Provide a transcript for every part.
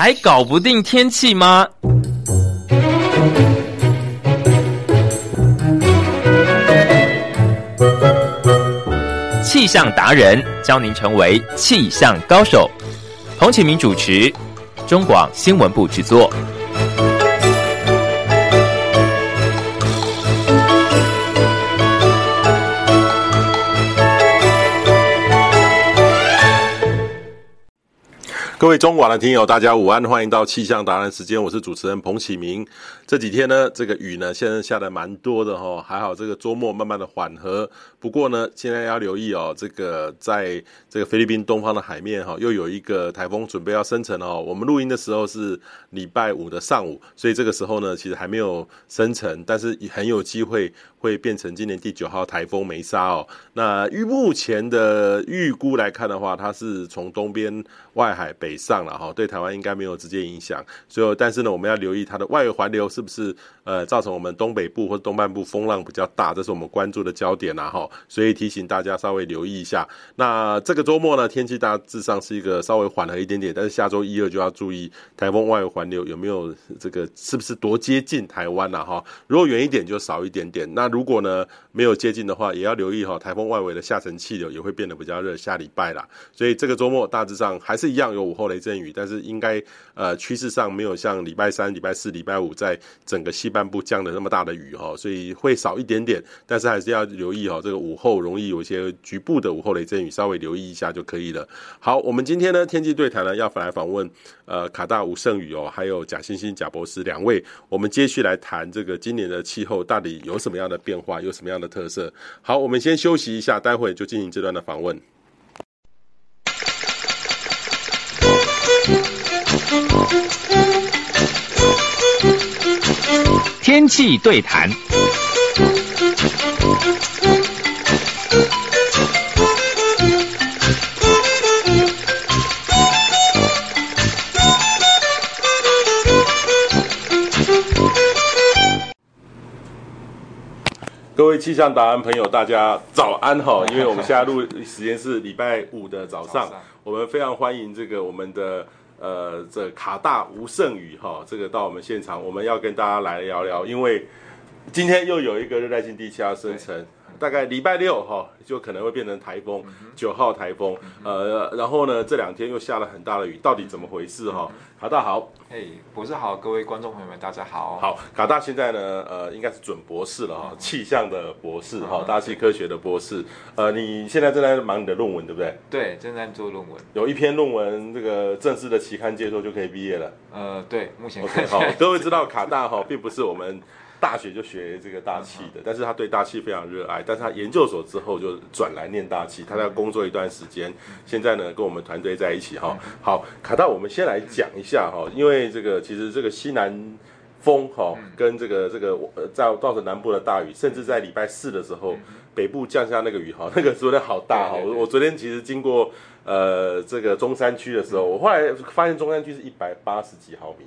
还搞不定天气吗？气象达人教您成为气象高手。彭启明主持，中广新闻部制作。各位中广的听友，大家午安，欢迎到气象达人时间，我是主持人彭启明。这几天呢，这个雨呢，现在下的蛮多的哈，还好这个周末慢慢的缓和。不过呢，现在要留意哦，这个在这个菲律宾东方的海面哈，又有一个台风准备要生成哦。我们录音的时候是礼拜五的上午，所以这个时候呢，其实还没有生成，但是很有机会会变成今年第九号台风梅莎哦。那预目前的预估来看的话，它是从东边外海北。上了哈，对台湾应该没有直接影响，所以但是呢，我们要留意它的外围环流是不是呃造成我们东北部或东半部风浪比较大，这是我们关注的焦点呐哈，所以提醒大家稍微留意一下。那这个周末呢，天气大致上是一个稍微缓和一点点，但是下周一二就要注意台风外围环流有没有这个是不是多接近台湾了哈？如果远一点就少一点点，那如果呢没有接近的话，也要留意哈，台风外围的下沉气流也会变得比较热，下礼拜啦。所以这个周末大致上还是一样有午后雷阵雨，但是应该呃趋势上没有像礼拜三、礼拜四、礼拜五在整个西半部降的那么大的雨哈，所以会少一点点，但是还是要留意哈，这个午后容易有一些局部的午后雷阵雨，稍微留意一下就可以了。好，我们今天呢天气对谈呢要来访问呃卡大吴胜宇哦，还有贾欣欣贾博士两位，我们接续来谈这个今年的气候到底有什么样的变化，有什么样的特色。好，我们先休息一下，待会就进行这段的访问。天气对谈。各位气象达人朋友，大家早安哈！因为我们现在录时间是礼拜五的早上，我们非常欢迎这个我们的。呃，这卡大吴胜宇哈，这个到我们现场，我们要跟大家来聊聊，因为今天又有一个热带性地气压生成，大概礼拜六哈就可能会变成台风，九号台风，呃，然后呢这两天又下了很大的雨，到底怎么回事哈？卡大好，嘿，博士好，各位观众朋友们大家好。好，卡大现在呢，呃，应该是准博士了哈，气象的博士哈，大气科学的博士。呃，你现在正在忙你的论文对不对？对，正在做论文，有一篇论文，这个正式的期刊接受就可以毕业了。呃，对，目前 OK 好，各位知道卡大哈，并不是我们。大学就学这个大气的，但是他对大气非常热爱，但是他研究所之后就转来念大气，他在工作一段时间，现在呢跟我们团队在一起哈。好，卡大，我们先来讲一下哈，因为这个其实这个西南风哈跟这个这个在造成南部的大雨，甚至在礼拜四的时候北部降下那个雨哈，那个昨天好大哈，我我昨天其实经过呃这个中山区的时候，我后来发现中山区是一百八十几毫米。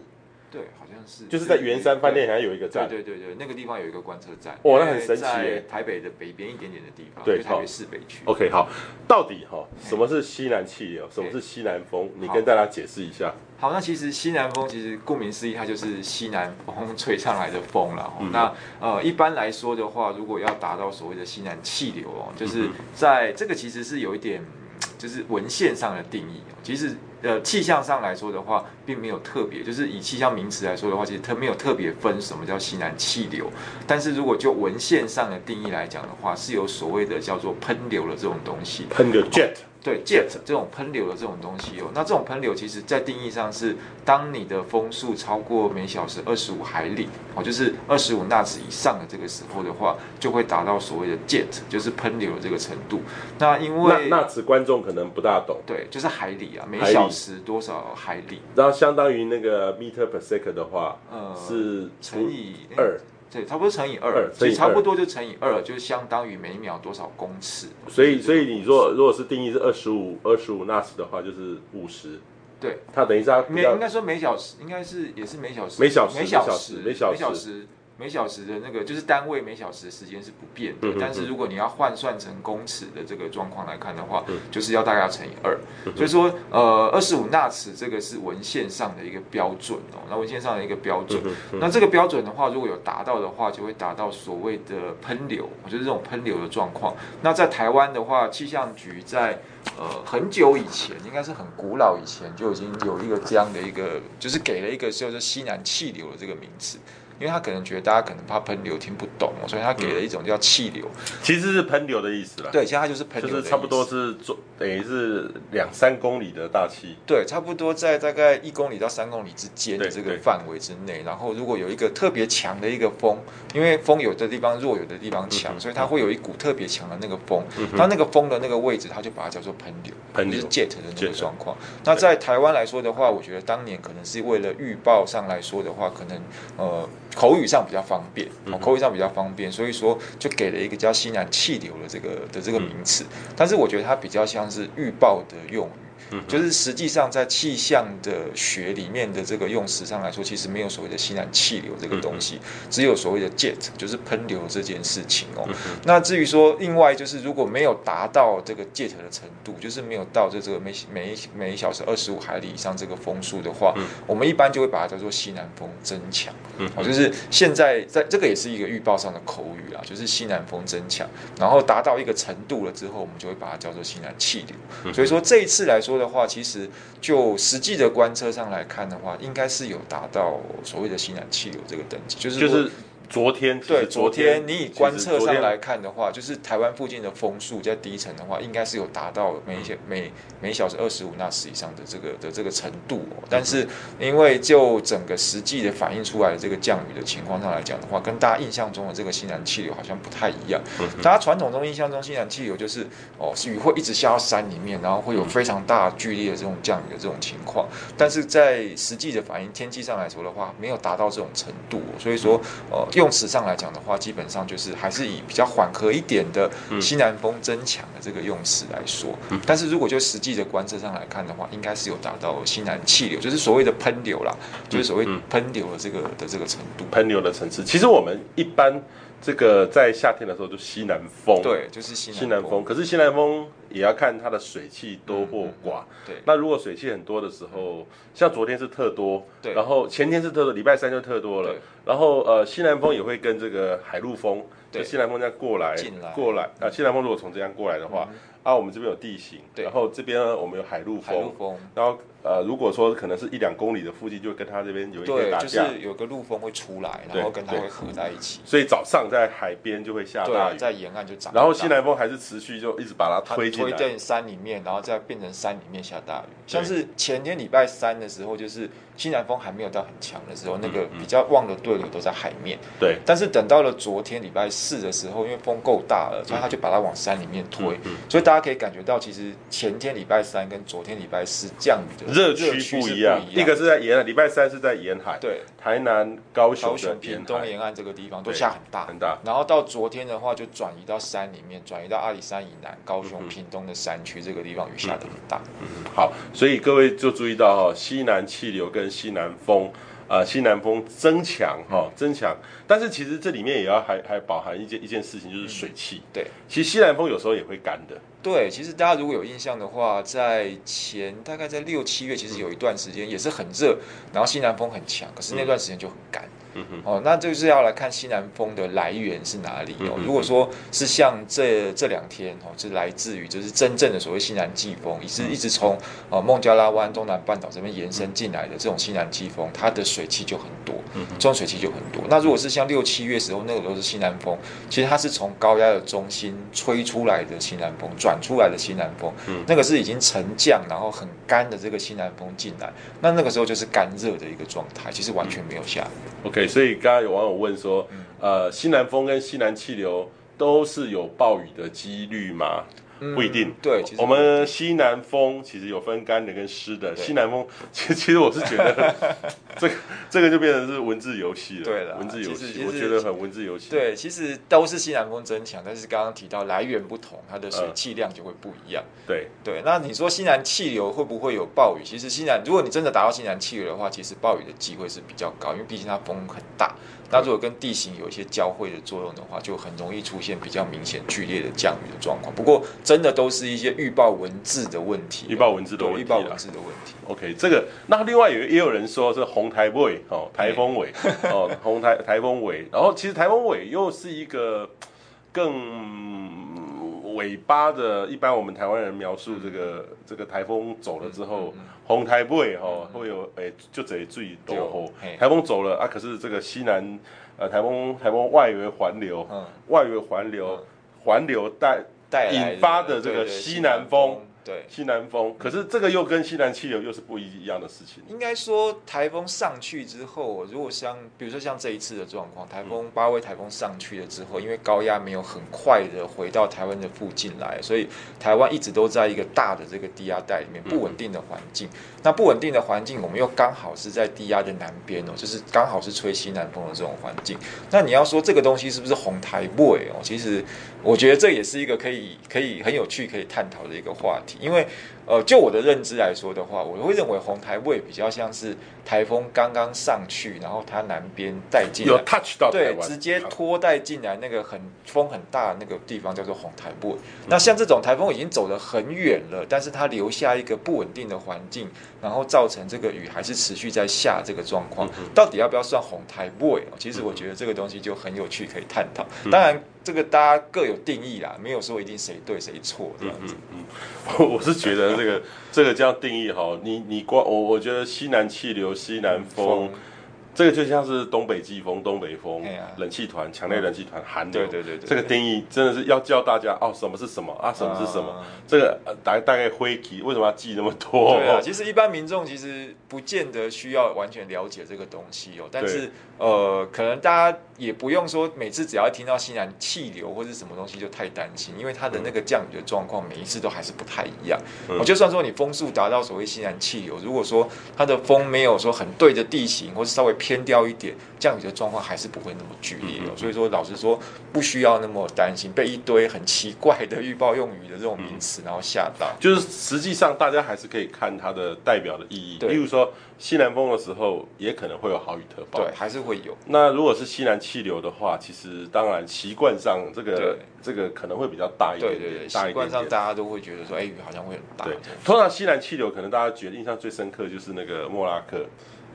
对，好像是，就是在圆山饭店好像有一个站，对对对对，那个地方有一个观测站，哇，那很神奇耶！台北的北边一点点的地方，对，台北市北区。OK，好，到底哈，什么是西南气流？什么是西南风？你跟大家解释一下。好，那其实西南风其实顾名思义，它就是西南风吹上来的风了。那呃，一般来说的话，如果要达到所谓的西南气流哦，就是在这个其实是有一点，就是文献上的定义，其实。呃，气象上来说的话，并没有特别，就是以气象名词来说的话，其实它没有特别分什么叫西南气流。但是如果就文献上的定义来讲的话，是有所谓的叫做喷流的这种东西。喷流 jet。对 jet 这种喷流的这种东西哦，那这种喷流其实在定义上是，当你的风速超过每小时二十五海里哦，就是二十五纳兹以上的这个时候的话，就会达到所谓的 jet，就是喷流的这个程度。那因为纳兹观众可能不大懂，对，就是海里啊，每小时多少海里？然后相当于那个 meter per second 的话，呃，是乘以二。对，差不多乘以二，所以差不多就乘以二，就相当于每秒多少公尺。所以，所以你说，如果是定义是二十五二十五纳斯的话，就是五十。对，它等于是它每应该说每小时应该是也是每小时每小时每小时。每小时每小时的那个就是单位每小时的时间是不变的，嗯但是如果你要换算成公尺的这个状况来看的话，嗯就是要大概要乘以二。所以说，呃，二十五纳尺这个是文献上的一个标准哦，那文献上的一个标准。那这个标准的话，如果有达到的话，就会达到所谓的喷流，就是这种喷流的状况。那在台湾的话，气象局在呃很久以前，应该是很古老以前就已经有一个这样的一个，就是给了一个叫做西南气流的这个名词。因为他可能觉得大家可能怕喷流听不懂，所以他给了一种叫气流，其实是喷流的意思啦。对，其实它就是喷流就是差不多是做等于是两三公里的大气。对，差不多在大概一公里到三公里之间的这个范围之内。然后如果有一个特别强的一个风，因为风有的地方弱，有的地方强，所以它会有一股特别强的那个风。它那个风的那个位置，它就把它叫做喷流，喷流就是 jet 的那个状况。那在台湾来说的话，我觉得当年可能是为了预报上来说的话，可能呃。口语上比较方便，口语上比较方便，所以说就给了一个叫西南气流的这个的这个名词，但是我觉得它比较像是预报的用语。就是实际上在气象的学里面的这个用词上来说，其实没有所谓的西南气流这个东西，只有所谓的 jet，就是喷流这件事情哦。那至于说另外就是如果没有达到这个 jet 的程度，就是没有到这这个每每每小时二十五海里以上这个风速的话，我们一般就会把它叫做西南风增强。哦，就是现在在这个也是一个预报上的口语啦，就是西南风增强，然后达到一个程度了之后，我们就会把它叫做西南气流。所以说这一次来说的话，其实就实际的观测上来看的话，应该是有达到所谓的新燃气流这个等级，就是就是。昨天对，昨天你以观测上来看的话，就是台湾附近的风速在低层的话，应该是有达到每一每每小时二十五纳时以上的这个的这个程度哦。但是因为就整个实际的反映出来的这个降雨的情况上来讲的话，跟大家印象中的这个西南气流好像不太一样。大家传统中印象中西南气流就是哦，雨会一直下到山里面，然后会有非常大剧烈的这种降雨的这种情况。但是在实际的反映天气上来说的话，没有达到这种程度。所以说呃。用词上来讲的话，基本上就是还是以比较缓和一点的西南风增强的这个用词来说。但是如果就实际的观测上来看的话，应该是有达到西南气流，就是所谓的喷流啦，就是所谓喷流的这个的这个程度。喷流的层次，其实我们一般这个在夏天的时候就西南风，对，就是西南西南风。可是西南风也要看它的水汽多或寡。对，那如果水汽很多的时候，像昨天是特多，对，然后前天是特多，礼拜三就特多了。然后呃，西南风也会跟这个海陆风，就西南风这样过来，过来。啊，西南风如果从这样过来的话，啊，我们这边有地形，然后这边呢我们有海陆风，然后呃，如果说可能是一两公里的附近，就会跟他这边有一个打架，就是有个陆风会出来，然后跟它会合在一起，所以早上在海边就会下大雨，在沿岸就涨，然后西南风还是持续就一直把它推进，推进山里面，然后再变成山里面下大雨，像是前天礼拜三的时候，就是西南风还没有到很强的时候，那个比较旺的对流都在海面，对，但是等到了昨天礼拜四的时候，因为风够大了，所以他就把它往山里面推，所以大家可以感觉到，其实前天礼拜三跟昨天礼拜四降雨的热区不一样，一个是在沿海，礼拜三是在沿海，对，台南、高雄、屏东沿岸这个地方都下很大。很大，然后到昨天的话就转移到山里面，转移到阿里山以南、高雄、屏东的山区这个地方雨下的很大，嗯，好，所以各位就注意到哈，西南气流跟西南风。呃，西南风增强哈，增强，但是其实这里面也要还还包含一件一件事情，就是水汽。对，其实西南风有时候也会干的。对，其实大家如果有印象的话，在前大概在六七月，其实有一段时间也是很热，然后西南风很强，可是那段时间就很干。嗯哼，哦，那就是要来看西南风的来源是哪里哦。如果说是像这这两天哦，是来自于就是真正的所谓西南季风，也是一直从呃孟加拉湾、东南半岛这边延伸进来的这种西南季风，它的水汽就很多，嗯，这种水汽就很多。那如果是像六七月时候，那个都是西南风，其实它是从高压的中心吹出来的西南风，转出来的西南风，嗯，那个是已经沉降然后很干的这个西南风进来，那那个时候就是干热的一个状态，其实完全没有下雨。OK。所以刚刚有网友问说，呃，西南风跟西南气流都是有暴雨的几率吗？不一定。嗯、对，我们西南风其实有分干的跟湿的。西南风，其实其实我是觉得 这个这个就变成是文字游戏了。对了，文字游戏，我觉得很文字游戏。对，其实都是西南风增强，但是刚刚提到来源不同，它的水汽量就会不一样。嗯、对对，那你说西南气流会不会有暴雨？其实西南，如果你真的达到西南气流的话，其实暴雨的机会是比较高，因为毕竟它风很大。那如果跟地形有一些交汇的作用的话，就很容易出现比较明显剧烈的降雨的状况。不过，真的都是一些预报文字的问题，预报文字的问题，预报文字的问题。OK，这个那另外有也有人说是红台尾 哦，台风尾哦，红台 台风尾。然后其实台风尾又是一个更。尾巴的，一般我们台湾人描述这个这个台风走了之后，红台尾哈会有诶，就这最多吼。台风走了啊，可是这个西南呃台风台风外围环流，外围环流环流带带引发的这个西南风。对，西南风，可是这个又跟西南气流又是不一样的事情。应该说，台风上去之后，如果像比如说像这一次的状况，台风八位台风上去了之后，因为高压没有很快的回到台湾的附近来，所以台湾一直都在一个大的这个低压带里面不稳定的环境。嗯、那不稳定的环境，我们又刚好是在低压的南边哦，就是刚好是吹西南风的这种环境。那你要说这个东西是不是红台位哦？其实我觉得这也是一个可以可以很有趣可以探讨的一个话题。因为，呃，就我的认知来说的话，我会认为红台位比较像是台风刚刚上去，然后它南边带进来，有 touch 到对，直接拖带进来那个很风很大的那个地方叫做红台尾。那像这种台风已经走得很远了，但是它留下一个不稳定的环境，然后造成这个雨还是持续在下这个状况，到底要不要算红台位？其实我觉得这个东西就很有趣，可以探讨。当然。这个大家各有定义啦，没有说一定谁对谁错这样子。嗯，我、嗯、我是觉得这个这个这样定义哈，你你光我我觉得西南气流、西南风。风这个就像是东北季风、东北风、冷气团、强烈冷气团、寒流。对对对，这个定义真的是要教大家哦，什么是什么啊？什么是什么？这个大大概会记，为什么要记那么多？对啊，其实一般民众其实不见得需要完全了解这个东西哦。但是呃，可能大家也不用说每次只要听到西南气流或者什么东西就太担心，因为它的那个降雨的状况每一次都还是不太一样。我就算说你风速达到所谓西南气流，如果说它的风没有说很对着地形，或是稍微偏掉一点，降雨的状况还是不会那么剧烈哦。所以说，老实说，不需要那么担心被一堆很奇怪的预报用语的这种名词然后吓到。就是实际上，大家还是可以看它的代表的意义。例如说西南风的时候，也可能会有豪雨特报。对，还是会有。那如果是西南气流的话，其实当然习惯上这个这个可能会比较大一点。对对对，习惯上大家都会觉得说，哎，雨好像会很大。对，通常西南气流可能大家觉得印象最深刻就是那个莫拉克。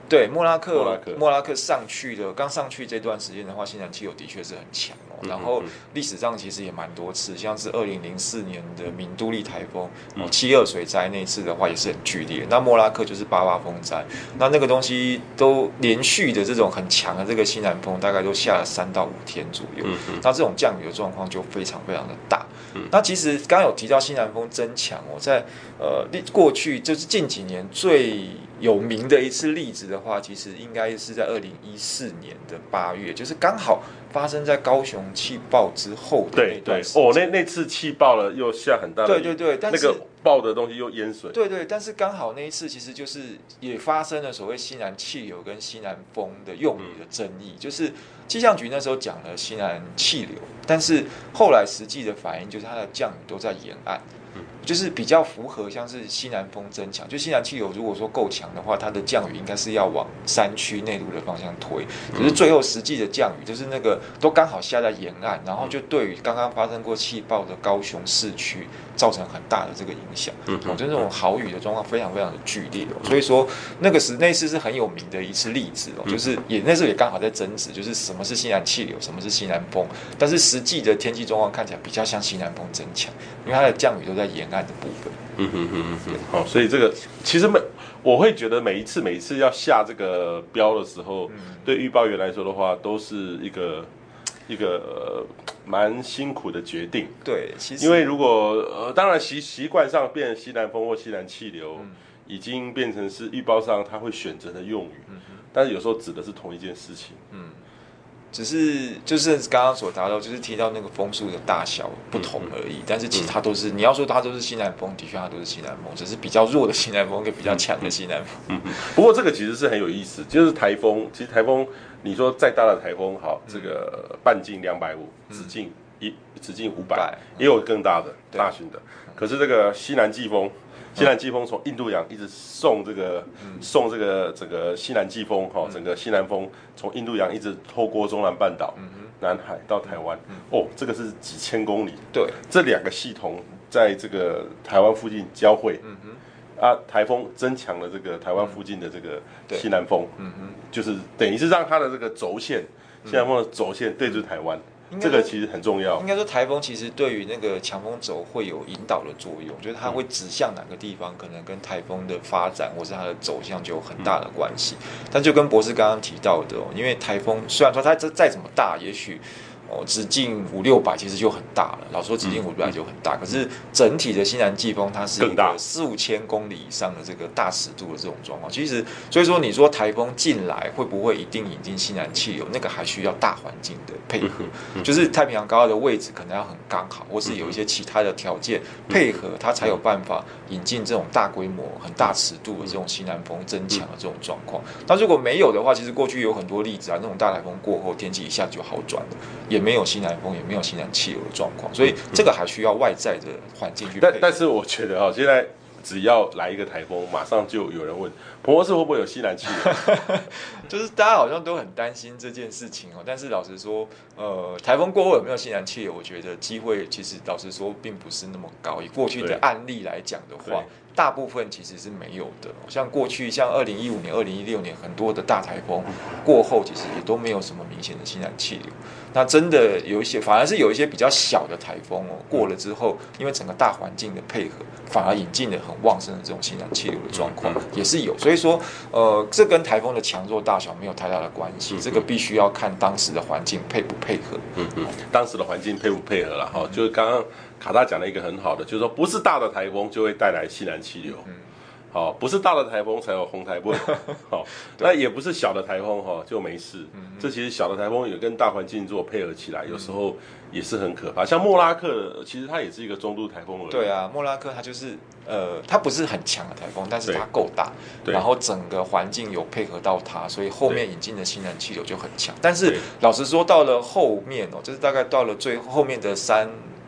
对，莫拉克，莫拉克，莫拉克上去的，刚上去这段时间的话，西南气流的确是很强哦。然后历史上其实也蛮多次，像是二零零四年的明都利台风，哦，七二水灾那次的话也是很剧烈。那莫拉克就是八八风灾，那那个东西都连续的这种很强的这个西南风，大概都下了三到五天左右。那这种降雨的状况就非常非常的大。那其实刚刚有提到西南风增强，哦在呃过去就是近几年最有名的一次例子的话，其实应该是在二零一四年的八月，就是刚好发生在高雄气爆之后的那段时间。对对哦，那那次气爆了，又下很大的。对对对，但是那个爆的东西又淹水。对对，但是刚好那一次其实就是也发生了所谓西南气流跟西南风的用语的争议，嗯、就是气象局那时候讲了西南气流，但是后来实际的反应就是它的降雨都在沿岸。就是比较符合，像是西南风增强，就西南气流如果说够强的话，它的降雨应该是要往山区内陆的方向推。可是最后实际的降雨，就是那个都刚好下在沿岸，然后就对于刚刚发生过气爆的高雄市区造成很大的这个影响。嗯，就这种豪雨的状况非常非常的剧烈哦。所以说那个时那次是很有名的一次例子哦，就是也那时候也刚好在争执，就是什么是西南气流，什么是西南风。但是实际的天气状况看起来比较像西南风增强，因为它的降雨都在沿岸。的部分，嗯哼哼哼哼，好，所以这个其实每我会觉得每一次每一次要下这个标的时候，嗯、对预报员来说的话，都是一个一个蛮辛苦的决定。对，其实因为如果呃，当然习习惯上变西南风或西南气流，嗯、已经变成是预报上他会选择的用语，嗯、但是有时候指的是同一件事情。嗯。只是就是刚刚所达到，就是提到那个风速的大小不同而已。嗯、但是其实它都是，嗯、你要说它都是西南风，的确它都是西南风，只是比较弱的西南风跟比较强的西南风。不过这个其实是很有意思，就是台风，其实台风，你说再大的台风，好，这个半径两百五，直径一直径五百，也有更大的大型的。可是这个西南季风。西南季风从印度洋一直送这个，嗯、送这个整个西南季风哈，整个西南风从印度洋一直透过中南半岛、南海到台湾，嗯、哦，这个是几千公里。对，这两个系统在这个台湾附近交汇，啊，台风增强了这个台湾附近的这个西南风，嗯、哼就是等于是让它的这个轴线，西南风的轴线对准台湾。这个其实很重要。应该说，台风其实对于那个强风轴会有引导的作用，就是它会指向哪个地方，可能跟台风的发展或是它的走向就有很大的关系。但就跟博士刚刚提到的哦，因为台风虽然说它这再怎么大，也许。哦，直径五六百其实就很大了。老说直径五六百就很大，嗯、可是整体的西南季风它是一个四五千公里以上的这个大尺度的这种状况。其实，所以说你说台风进来会不会一定引进西南气流？那个还需要大环境的配合，就是太平洋高压的位置可能要很刚好，或是有一些其他的条件配合，它才有办法引进这种大规模、很大尺度的这种西南风增强的这种状况。那如果没有的话，其实过去有很多例子啊，那种大台风过后天气一下就好转了。也没有西南风，也没有西南气流的状况，所以这个还需要外在的环境去。但但是我觉得哈，现在只要来一个台风，马上就有人问彭博士会不会有西南气流？就是大家好像都很担心这件事情哦。但是老实说，呃，台风过后有没有西南气流？我觉得机会其实老实说并不是那么高。以过去的案例来讲的话。大部分其实是没有的，像过去像二零一五年、二零一六年很多的大台风过后，其实也都没有什么明显的西南气流。那真的有一些，反而是有一些比较小的台风哦，过了之后，因为整个大环境的配合，反而引进了很旺盛的这种西南气流的状况也是有。所以说，呃，这跟台风的强弱大小没有太大的关系，这个必须要看当时的环境配不配合。嗯嗯，当时的环境配不配合了哈，就是刚刚。卡大讲了一个很好的，就是说不是大的台风就会带来西南气流，好，不是大的台风才有红台风，好，那也不是小的台风哈就没事，这其实小的台风也跟大环境做配合起来，有时候也是很可怕。像莫拉克，其实它也是一个中度台风而已。对啊，莫拉克它就是呃，它不是很强的台风，但是它够大，然后整个环境有配合到它，所以后面引进的西南气流就很强。但是老实说，到了后面哦，就是大概到了最后面的三。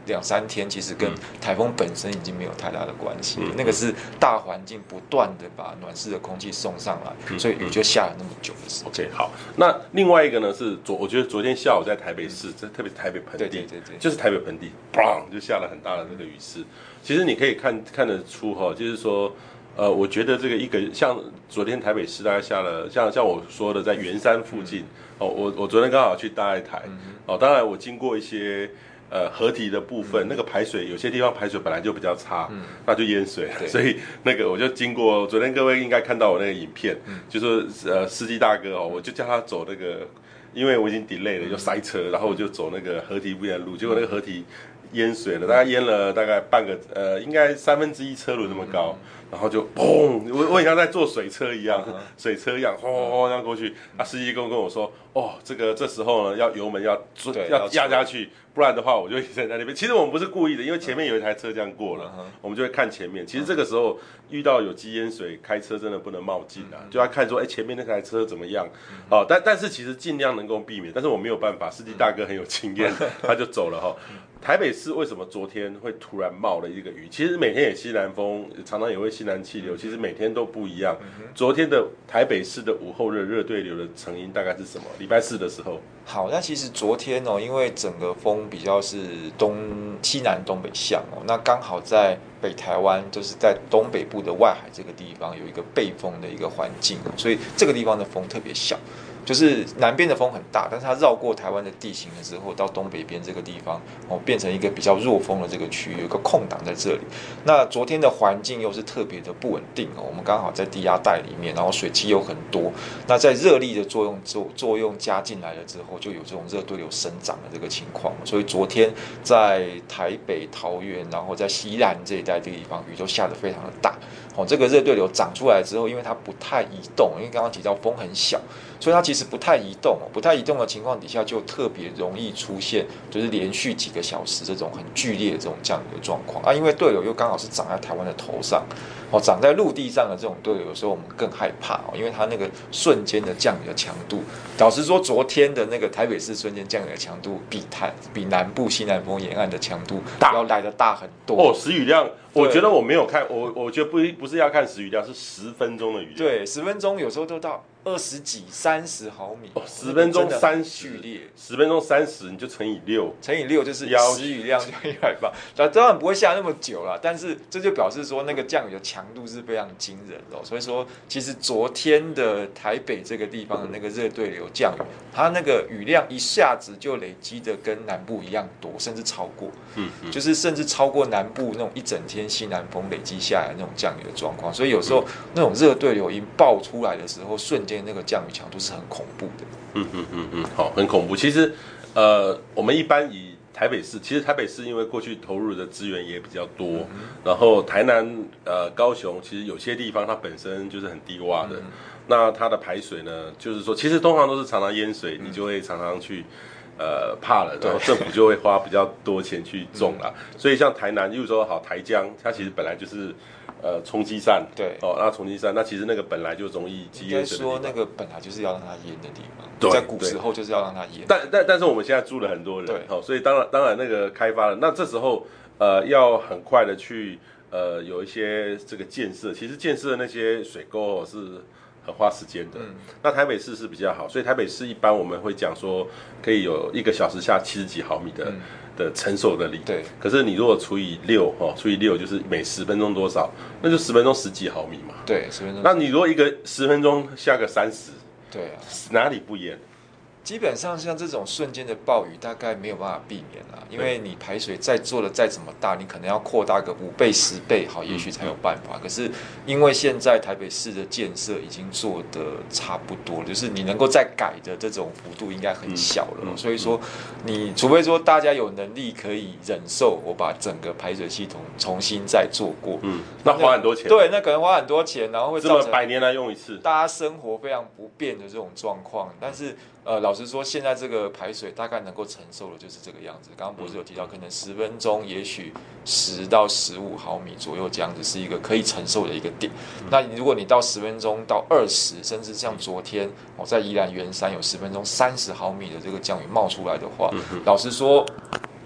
两三天其实跟台风本身已经没有太大的关系，嗯、那个是大环境不断的把暖湿的空气送上来，嗯、所以雨就下了那么久的时间。OK，好，那另外一个呢是昨，我觉得昨天下午在台北市，这、嗯、特别台北盆地，对对对对，就是台北盆地，砰就下了很大的那个雨势。其实你可以看看得出哈，就是说，呃，我觉得这个一个像昨天台北市大概下了，像像我说的在圆山附近，嗯、哦，我我昨天刚好去大爱台，嗯、哦，当然我经过一些。呃，河堤的部分，嗯、那个排水有些地方排水本来就比较差，嗯、那就淹水。了。所以那个我就经过，昨天各位应该看到我那个影片，嗯、就说呃司机大哥哦，我就叫他走那个，因为我已经 delay 了，就塞车，嗯、然后我就走那个河堤边的路，嗯、结果那个河堤淹水了，大概淹了大概半个呃，应该三分之一车轮那么高。嗯然后就砰，我我好像在坐水车一样，水车一样轰轰轰这样过去。啊，司机跟跟我说，哦，这个这时候呢，要油门要要压下去，不然的话我就一直在那边。其实我们不是故意的，因为前面有一台车这样过了，我们就会看前面。其实这个时候遇到有积烟水，开车真的不能冒进啊，就要看说，哎，前面那台车怎么样？哦，但但是其实尽量能够避免，但是我没有办法，司机大哥很有经验，他就走了哈。台北市为什么昨天会突然冒了一个雨？其实每天也西南风，常常也会西南气流，其实每天都不一样。昨天的台北市的午后热热对流的成因大概是什么？礼拜四的时候。好，那其实昨天哦，因为整个风比较是东西南东北向哦，那刚好在北台湾，就是在东北部的外海这个地方有一个背风的一个环境，所以这个地方的风特别小。就是南边的风很大，但是它绕过台湾的地形了之后，到东北边这个地方哦，变成一个比较弱风的这个区域，有个空档在这里。那昨天的环境又是特别的不稳定哦，我们刚好在低压带里面，然后水汽又很多，那在热力的作用作作用加进来了之后，就有这种热对流生长的这个情况。所以昨天在台北、桃园，然后在西南这一带这个地方，雨都下得非常的大哦。这个热对流长出来之后，因为它不太移动，因为刚刚提到风很小。所以它其实不太移动，不太移动的情况底下，就特别容易出现就是连续几个小时这种很剧烈的这种降雨的状况啊。因为对流又刚好是长在台湾的头上，哦，长在陆地上的这种对流，有时候我们更害怕哦，因为它那个瞬间的降雨的强度，老实说，昨天的那个台北市瞬间降雨的强度比台比南部西南风沿岸的强度要来得大很多哦，时雨量。我觉得我没有看，我我觉得不不是要看时雨量，是十分钟的雨量。对，十分钟有时候都到。二十几、三十毫米，哦，十分钟三十，十分钟三十，你就乘以六，乘以六就是时雨量就一百八。当然不会下那么久了，但是这就表示说那个降雨的强度是非常惊人的。所以说，其实昨天的台北这个地方的那个热对流降雨，它那个雨量一下子就累积的跟南部一样多，甚至超过，嗯，就是甚至超过南部那种一整天西南风累积下来那种降雨的状况。所以有时候那种热对流一爆出来的时候，瞬间。那个降雨强度是很恐怖的，嗯嗯嗯嗯，好，很恐怖。其实，呃，我们一般以台北市，其实台北市因为过去投入的资源也比较多，嗯、然后台南、呃高雄，其实有些地方它本身就是很低洼的，嗯、那它的排水呢，就是说，其实通常都是常常淹水，嗯、你就会常常去呃怕了，然后政府就会花比较多钱去种了。嗯、所以像台南，例如说好台江，它其实本来就是。呃，冲积扇对哦，那冲积扇，那其实那个本来就容易积淹水。应该说那个本来就是要让它淹的地方，对在古时候就是要让它淹。但但但是我们现在住了很多人，对哦，所以当然当然那个开发了，那这时候呃要很快的去呃有一些这个建设，其实建设的那些水沟是很花时间的。嗯，那台北市是比较好，所以台北市一般我们会讲说可以有一个小时下七十几毫米的。嗯的承受的力，对。可是你如果除以六，哦，除以六就是每十分钟多少，那就十分钟十几毫米嘛。对，十分钟。那你如果一个十分钟下个三十，对啊，哪里不淹？基本上像这种瞬间的暴雨，大概没有办法避免了，因为你排水再做的再怎么大，你可能要扩大个五倍、十倍，好，也许才有办法。可是因为现在台北市的建设已经做的差不多了，就是你能够再改的这种幅度应该很小了。所以说，你除非说大家有能力可以忍受，我把整个排水系统重新再做过，嗯，那花很多钱，对，那可能花很多钱，然后会造成百年来用一次，大家生活非常不便的这种状况，但是。呃，老实说，现在这个排水大概能够承受的就是这个样子。刚刚博士有提到，可能十分钟，也许十到十五毫米左右这样子是一个可以承受的一个点。那如果你到十分钟到二十，甚至像昨天我在宜兰圆山有十分钟三十毫米的这个降雨冒出来的话，老实说，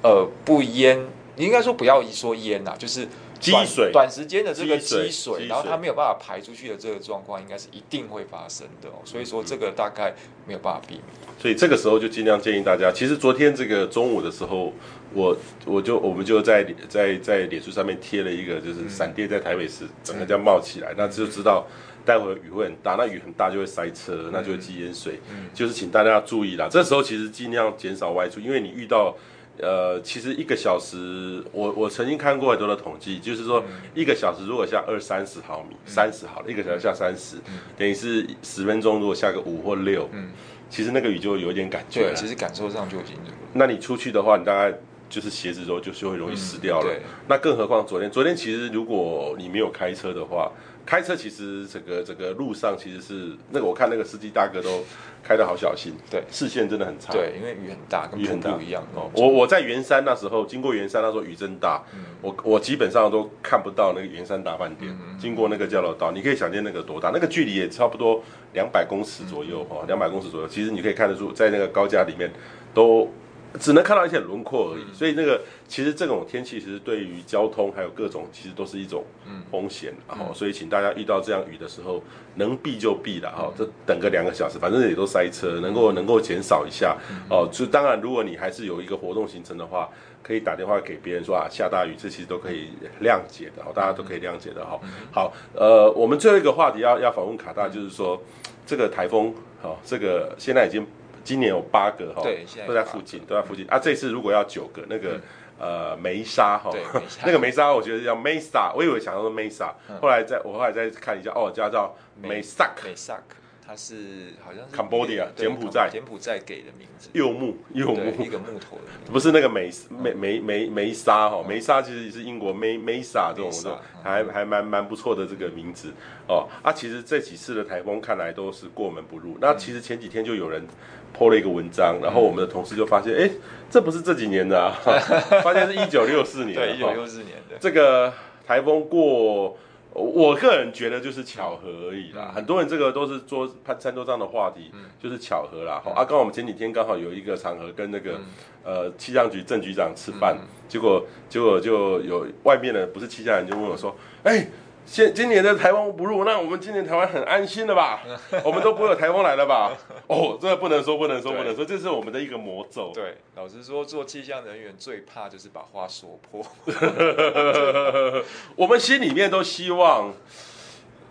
呃，不淹，你应该说不要一说淹呐，就是。积水，短时间的这个积水，然后它没有办法排出去的这个状况，应该是一定会发生的哦。所以说这个大概没有办法避免。所以这个时候就尽量建议大家，其实昨天这个中午的时候，我我就我们就在在在脸书上面贴了一个，就是闪电在台北市整个这样冒起来，那就知道待会雨会很大，那雨很大就会塞车，那就会积淹水，就是请大家要注意啦。这时候其实尽量减少外出，因为你遇到。呃，其实一个小时，我我曾经看过很多的统计，就是说一个小时如果下二三十毫米，三十毫，一个小时下三十，等于是十分钟如果下个五或六，嗯，其实那个雨就有点感觉。对，其实感受上就已经。那你出去的话，你大概就是鞋子都就是会容易湿掉了。对。那更何况昨天，昨天其实如果你没有开车的话。开车其实整个整个路上其实是那个，我看那个司机大哥都开得好小心，对，视线真的很差，对，因为雨很大，雨很大。一样哦。我我在圆山那时候经过圆山，那时候雨真大，嗯、我我基本上都看不到那个圆山大饭店，嗯、经过那个交流道，你可以想见那个多大，那个距离也差不多两百公尺左右哈，两百、嗯、公尺左右，其实你可以看得出，在那个高架里面都。只能看到一些轮廓而已，所以那个其实这种天气其实对于交通还有各种其实都是一种风险，然后所以请大家遇到这样雨的时候能避就避了哈，这等个两个小时，反正也都塞车，能够能够减少一下哦。就当然如果你还是有一个活动行程的话，可以打电话给别人说啊，下大雨，这其实都可以谅解的，大家都可以谅解的哈。好，呃，我们最后一个话题要要访问卡大，就是说这个台风哦，这个现在已经。今年有八个哈，都在附近，都在附近。啊。这次如果要九个，那个呃梅沙哈，那个梅沙我觉得叫 Mesa，我以为想要说 Mesa，后来在我后来再看一下，哦，叫叫 Mesac，它是好像是 Cambodia 柬埔寨，柬埔寨给的名字。柚木，柚木，一个木头的，不是那个梅梅梅梅梅沙哈，梅沙其实是英国梅梅沙这种这种，还还蛮蛮不错的这个名字哦。啊，其实这几次的台风看来都是过门不入。那其实前几天就有人 po 了一个文章，然后我们的同事就发现，哎，这不是这几年的啊，发现是一九六四年，对，一九六四年的。这个台风过。我个人觉得就是巧合而已啦，很多人这个都是桌餐桌上的话题，就是巧合啦。好啊，刚好我们前几天刚好有一个场合跟那个呃气象局郑局长吃饭，结果结果就有外面的不是气象人就问我说，哎。现今年的台风不入，那我们今年台湾很安心了吧？我们都不会有台风来了吧？哦，这个不能说，不能说，不能说，这是我们的一个魔咒。对，老实说，做气象人员最怕就是把话说破。我们心里面都希望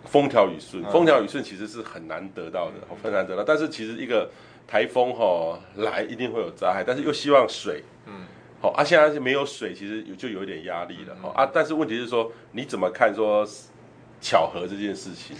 风调雨顺，风调雨顺其实是很难得到的，很难得到。但是其实一个台风哈来一定会有灾害，但是又希望水，嗯。好啊，现在是没有水，其实就有一点压力了。好啊，但是问题是说，你怎么看说巧合这件事情？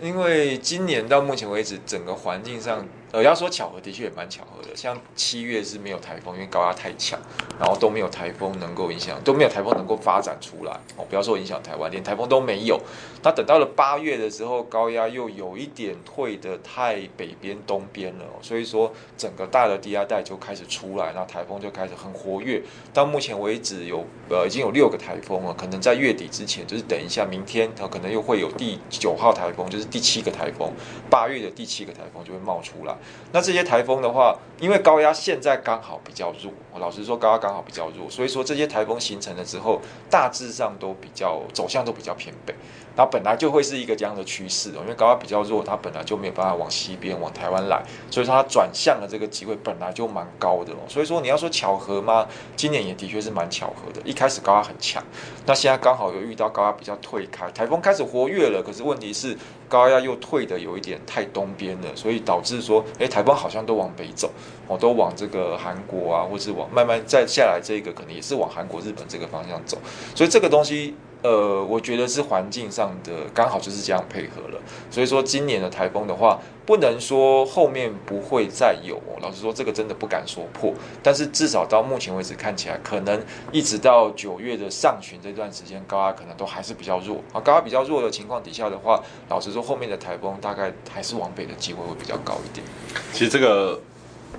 因为今年到目前为止，整个环境上。呃，要说巧合，的确也蛮巧合的。像七月是没有台风，因为高压太强，然后都没有台风能够影响，都没有台风能够发展出来。哦，不要说影响台湾，连台风都没有。那等到了八月的时候，高压又有一点退的太北边、东边了，所以说整个大的低压带就开始出来，那台风就开始很活跃。到目前为止有呃已经有六个台风了，可能在月底之前，就是等一下明天，它可能又会有第九号台风，就是第七个台风，八月的第七个台风就会冒出来。那这些台风的话，因为高压现在刚好比较弱，我老实说，高压刚好比较弱，所以说这些台风形成了之后，大致上都比较走向都比较偏北。它本来就会是一个这样的趋势哦，因为高压比较弱，它本来就没有办法往西边往台湾来，所以说它转向的这个机会本来就蛮高的哦。所以说你要说巧合吗？今年也的确是蛮巧合的。一开始高压很强，那现在刚好有遇到高压比较退开，台风开始活跃了，可是问题是高压又退的有一点太东边了，所以导致说，哎，台风好像都往北走，哦，都往这个韩国啊，或是往慢慢再下来这个可能也是往韩国、日本这个方向走，所以这个东西。呃，我觉得是环境上的刚好就是这样配合了，所以说今年的台风的话，不能说后面不会再有。老实说，这个真的不敢说破，但是至少到目前为止看起来，可能一直到九月的上旬这段时间，高压可能都还是比较弱啊。高压比较弱的情况底下的话，老实说，后面的台风大概还是往北的机会会比较高一点。其实这个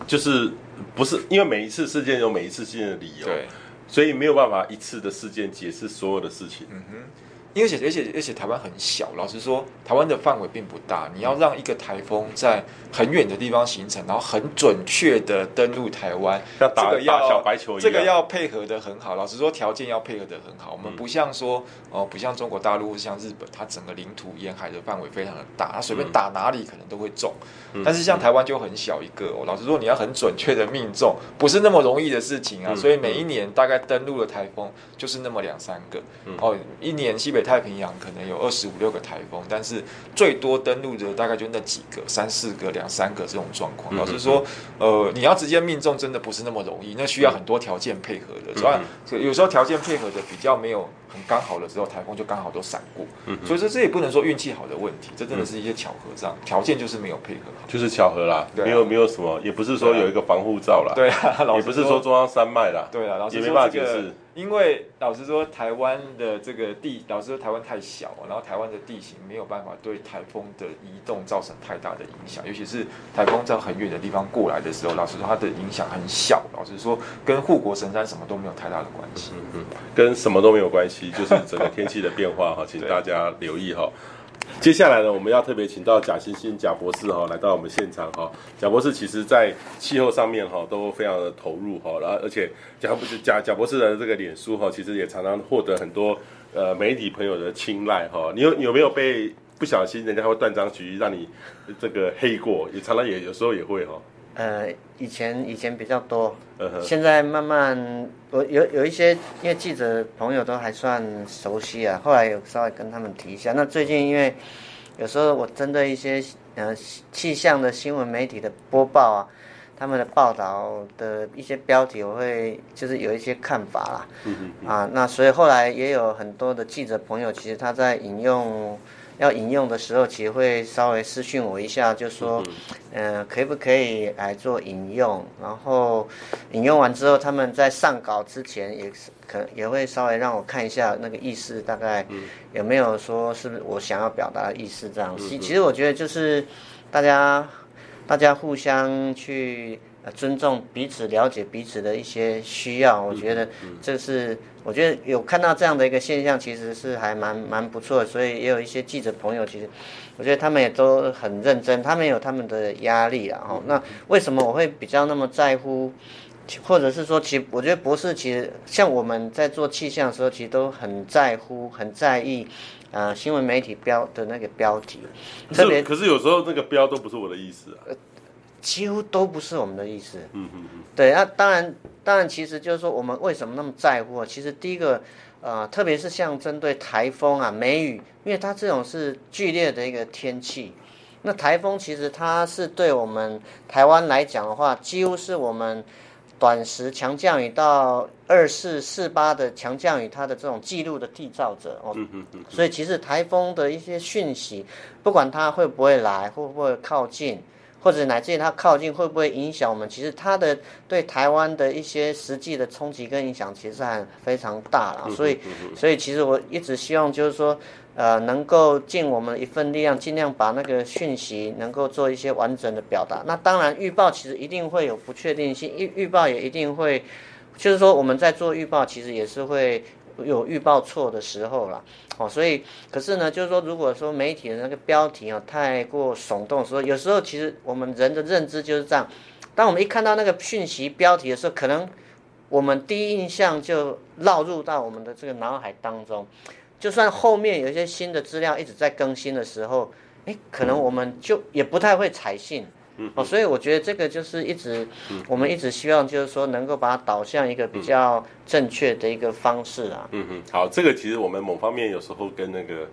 就是不是因为每一次事件有每一次事件的理由。对。所以没有办法一次的事件解释所有的事情。嗯，因为而且而且而且台湾很小，老实说，台湾的范围并不大。你要让一个台风在很远的地方形成，然后很准确的登陆台湾，像打这个要打小白球一样，这个要配合的很好。老实说，条件要配合的很好。我们不像说哦、呃，不像中国大陆，像日本，它整个领土沿海的范围非常的大，它随便打哪里可能都会中。但是像台湾就很小一个，哦，老实说，你要很准确的命中，不是那么容易的事情啊。所以每一年大概登陆的台风就是那么两三个，哦，一年西北太平洋可能有二十五六个台风，但是最多登陆的大概就那几个，三四个、两三个这种状况。老实说，呃，你要直接命中真的不是那么容易，那需要很多条件配合的。所以有时候条件配合的比较没有。很刚好的时候，台风就刚好都闪过，嗯、所以说这也不能说运气好的问题，这真的是一些巧合，这样条件就是没有配合。好，就是巧合啦，啊、没有没有什么，也不是说有一个防护罩啦，对啊，也不是说中央山脉啦，对啊，老实说、这个、也没办法解释。因为老实说，台湾的这个地，老实说台湾太小，然后台湾的地形没有办法对台风的移动造成太大的影响，尤其是台风在很远的地方过来的时候，老实说它的影响很小。老实说，跟护国神山什么都没有太大的关系，嗯嗯，跟什么都没有关系，就是整个天气的变化哈，请大家留意哈。接下来呢，我们要特别请到贾欣欣贾博士哈来到我们现场哈。贾博士其实在气候上面哈都非常的投入哈，然后而且贾不是贾贾博士的这个脸书哈，其实也常常获得很多呃媒体朋友的青睐哈。你有你有没有被不小心人家会断章取义让你这个黑过？也常常也有时候也会哈。呃，以前以前比较多，现在慢慢我有有一些，因为记者朋友都还算熟悉啊，后来有稍微跟他们提一下。那最近因为有时候我针对一些呃气象的新闻媒体的播报啊，他们的报道的一些标题，我会就是有一些看法啦。嗯嗯。啊，那所以后来也有很多的记者朋友，其实他在引用要引用的时候，其实会稍微私讯我一下，就说，嗯、呃，可不可以来做引用？然后引用完之后，他们在上稿之前也是可也会稍微让我看一下那个意思，大概有没有说是不是我想要表达的意思这样。其其实我觉得就是大家大家互相去。尊重彼此，了解彼此的一些需要，我觉得这是，我觉得有看到这样的一个现象，其实是还蛮蛮不错的。所以也有一些记者朋友，其实我觉得他们也都很认真，他们有他们的压力啊。哦。那为什么我会比较那么在乎，或者是说，其实我觉得博士其实像我们在做气象的时候，其实都很在乎、很在意，呃，新闻媒体标的那个标题，特别可是有时候那个标都不是我的意思啊。几乎都不是我们的意思。嗯嗯嗯。对，那当然，当然，其实就是说，我们为什么那么在乎？其实第一个，呃，特别是像针对台风啊、梅雨，因为它这种是剧烈的一个天气。那台风其实它是对我们台湾来讲的话，几乎是我们短时强降雨到二四四八的强降雨，它的这种记录的缔造者哦。嗯嗯嗯。所以其实台风的一些讯息，不管它会不会来，会不会靠近。或者乃至于它靠近会不会影响我们？其实它的对台湾的一些实际的冲击跟影响，其实还非常大了。所以，所以其实我一直希望就是说，呃，能够尽我们一份力量，尽量把那个讯息能够做一些完整的表达。那当然，预报其实一定会有不确定性，预预报也一定会，就是说我们在做预报，其实也是会。有预报错的时候了，哦，所以可是呢，就是说，如果说媒体的那个标题啊太过耸动的时候，有时候其实我们人的认知就是这样，当我们一看到那个讯息标题的时候，可能我们第一印象就绕入到我们的这个脑海当中，就算后面有一些新的资料一直在更新的时候，诶，可能我们就也不太会采信。嗯，哦，所以我觉得这个就是一直，我们一直希望就是说能够把它导向一个比较正确的一个方式啊。嗯嗯，好，这个其实我们某方面有时候跟那个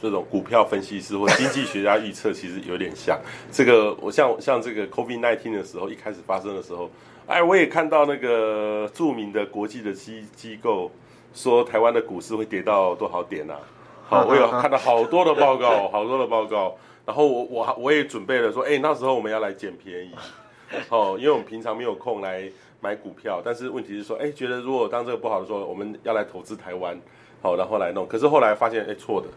这种股票分析师或经济学家预测其实有点像。这个我像像这个 COVID-19 的时候一开始发生的时候，哎，我也看到那个著名的国际的机机构说台湾的股市会跌到多少点啊？好，我有看到好多的报告，好多的报告。然后我我我也准备了说，哎，那时候我们要来捡便宜，哦，因为我们平常没有空来买股票，但是问题是说，哎，觉得如果当这个不好的时候，我们要来投资台湾，好，然后来弄。可是后来发现，哎，错的，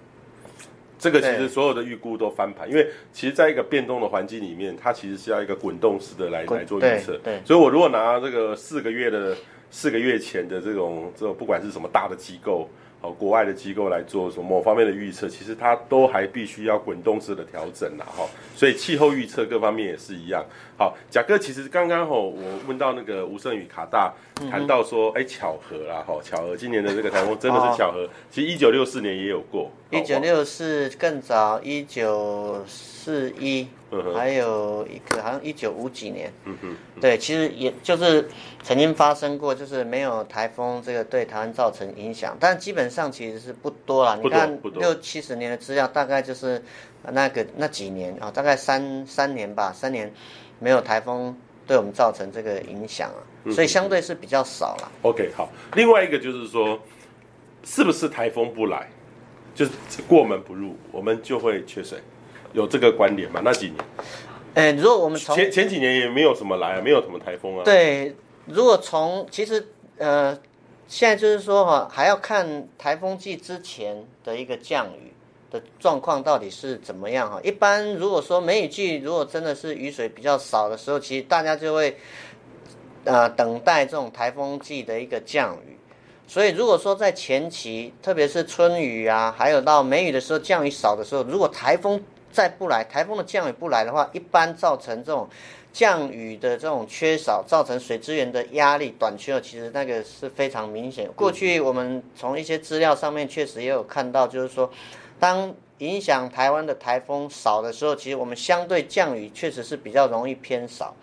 这个其实所有的预估都翻盘，因为其实在一个变动的环境里面，它其实是要一个滚动式的来来做预测。对，所以我如果拿这个四个月的四个月前的这种这种不管是什么大的机构。好，国外的机构来做什么某方面的预测，其实它都还必须要滚动式的调整呐，哈。所以气候预测各方面也是一样。好，贾哥，其实刚刚吼我问到那个吴胜宇卡大谈到说，哎、嗯，巧合啦，哈，巧合，今年的这个台风真的是巧合。哦、其实一九六四年也有过，一九六四更早，一九四一。还有一个好像一九五几年，嗯哼，对，其实也就是曾经发生过，就是没有台风这个对台湾造成影响，但基本上其实是不多了。你看六七十年的资料，大概就是那个那几年啊，大概三三年吧，三年没有台风对我们造成这个影响啊，所以相对是比较少了。OK，好，另外一个就是说，是不是台风不来，就是过门不入，我们就会缺水？有这个观点吗？那几年，哎，如果我们从前前几年也没有什么来，没有什么台风啊。对，如果从其实呃，现在就是说哈，还要看台风季之前的一个降雨的状况到底是怎么样哈。一般如果说梅雨季如果真的是雨水比较少的时候，其实大家就会呃等待这种台风季的一个降雨。所以如果说在前期，特别是春雨啊，还有到梅雨的时候降雨少的时候，如果台风再不来，台风的降雨不来的话，一般造成这种降雨的这种缺少，造成水资源的压力短缺，其实那个是非常明显。过去我们从一些资料上面确实也有看到，就是说，当影响台湾的台风少的时候，其实我们相对降雨确实是比较容易偏少。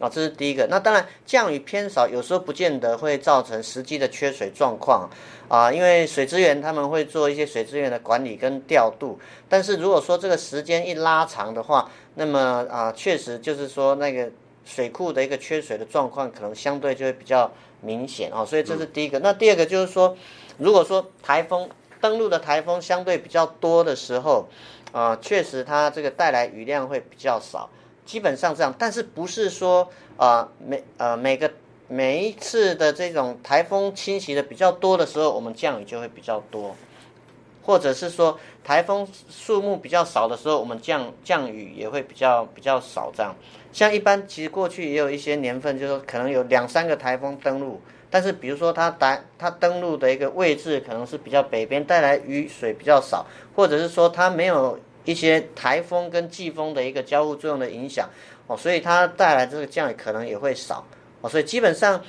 啊，这是第一个。那当然，降雨偏少，有时候不见得会造成实际的缺水状况啊，因为水资源他们会做一些水资源的管理跟调度。但是如果说这个时间一拉长的话，那么啊，确实就是说那个水库的一个缺水的状况，可能相对就会比较明显啊。所以这是第一个。那第二个就是说，如果说台风登陆的台风相对比较多的时候，啊、呃，确实它这个带来雨量会比较少，基本上这样。但是不是说啊、每呃每个每一次的这种台风侵袭的比较多的时候，我们降雨就会比较多，或者是说台风数目比较少的时候，我们降降雨也会比较比较少这样。像一般其实过去也有一些年份，就是说可能有两三个台风登陆。但是，比如说它打它登陆的一个位置可能是比较北边，带来雨水比较少，或者是说它没有一些台风跟季风的一个交互作用的影响，哦，所以它带来这个降雨可能也会少，哦，所以基本上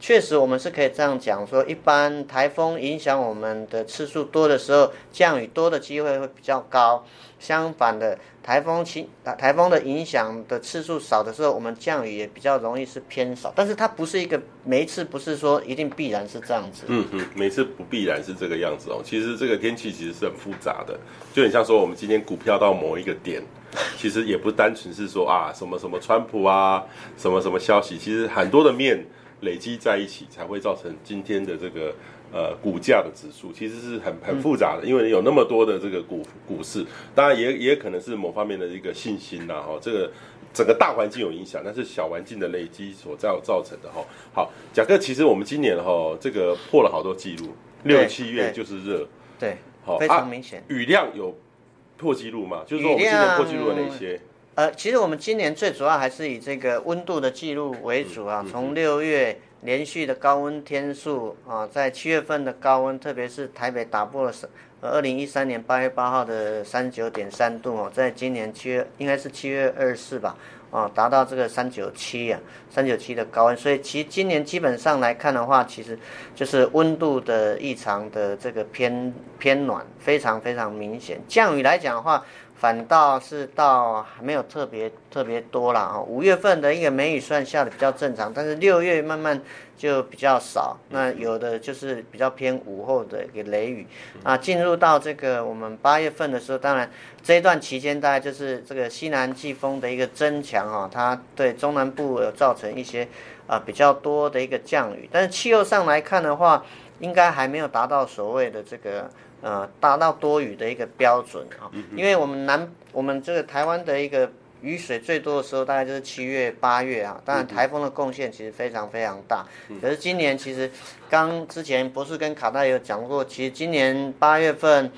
确实我们是可以这样讲说，一般台风影响我们的次数多的时候，降雨多的机会会比较高。相反的，台风侵台风的影响的次数少的时候，我们降雨也比较容易是偏少。但是它不是一个每一次不是说一定必然是这样子。嗯嗯，每次不必然是这个样子哦。其实这个天气其实是很复杂的，就很像说我们今天股票到某一个点，其实也不单纯是说啊什么什么川普啊什么什么消息，其实很多的面累积在一起才会造成今天的这个。呃，股价的指数其实是很很复杂的，因为有那么多的这个股股市，当然也也可能是某方面的一个信心呐，哈，这个整个大环境有影响，但是小环境的累积所造造成的哈。好，贾克，其实我们今年哈这个破了好多记录，六七月就是热，对，好，非常明显。雨量有破纪录嘛？就是说我们今年破纪录的哪些？呃，其实我们今年最主要还是以这个温度的记录为主啊，从六月。连续的高温天数啊，在七月份的高温，特别是台北打破了二零一三年八月八号的三十九点三度哦，在今年七月应该是七月二十四吧，啊，达到这个三九七啊，三九七的高温，所以其实今年基本上来看的话，其实就是温度的异常的这个偏偏暖，非常非常明显。降雨来讲的话。反倒是到还没有特别特别多啦。哈，五月份的一个梅雨算下的比较正常，但是六月慢慢就比较少。那有的就是比较偏午后的一个雷雨啊。进入到这个我们八月份的时候，当然这一段期间大概就是这个西南季风的一个增强哈，它对中南部有造成一些啊比较多的一个降雨。但是气候上来看的话，应该还没有达到所谓的这个。呃，达到多雨的一个标准啊，因为我们南，我们这个台湾的一个雨水最多的时候，大概就是七月、八月啊。当然，台风的贡献其实非常非常大。可是今年其实，刚之前博士跟卡戴有讲过，其实今年八月份，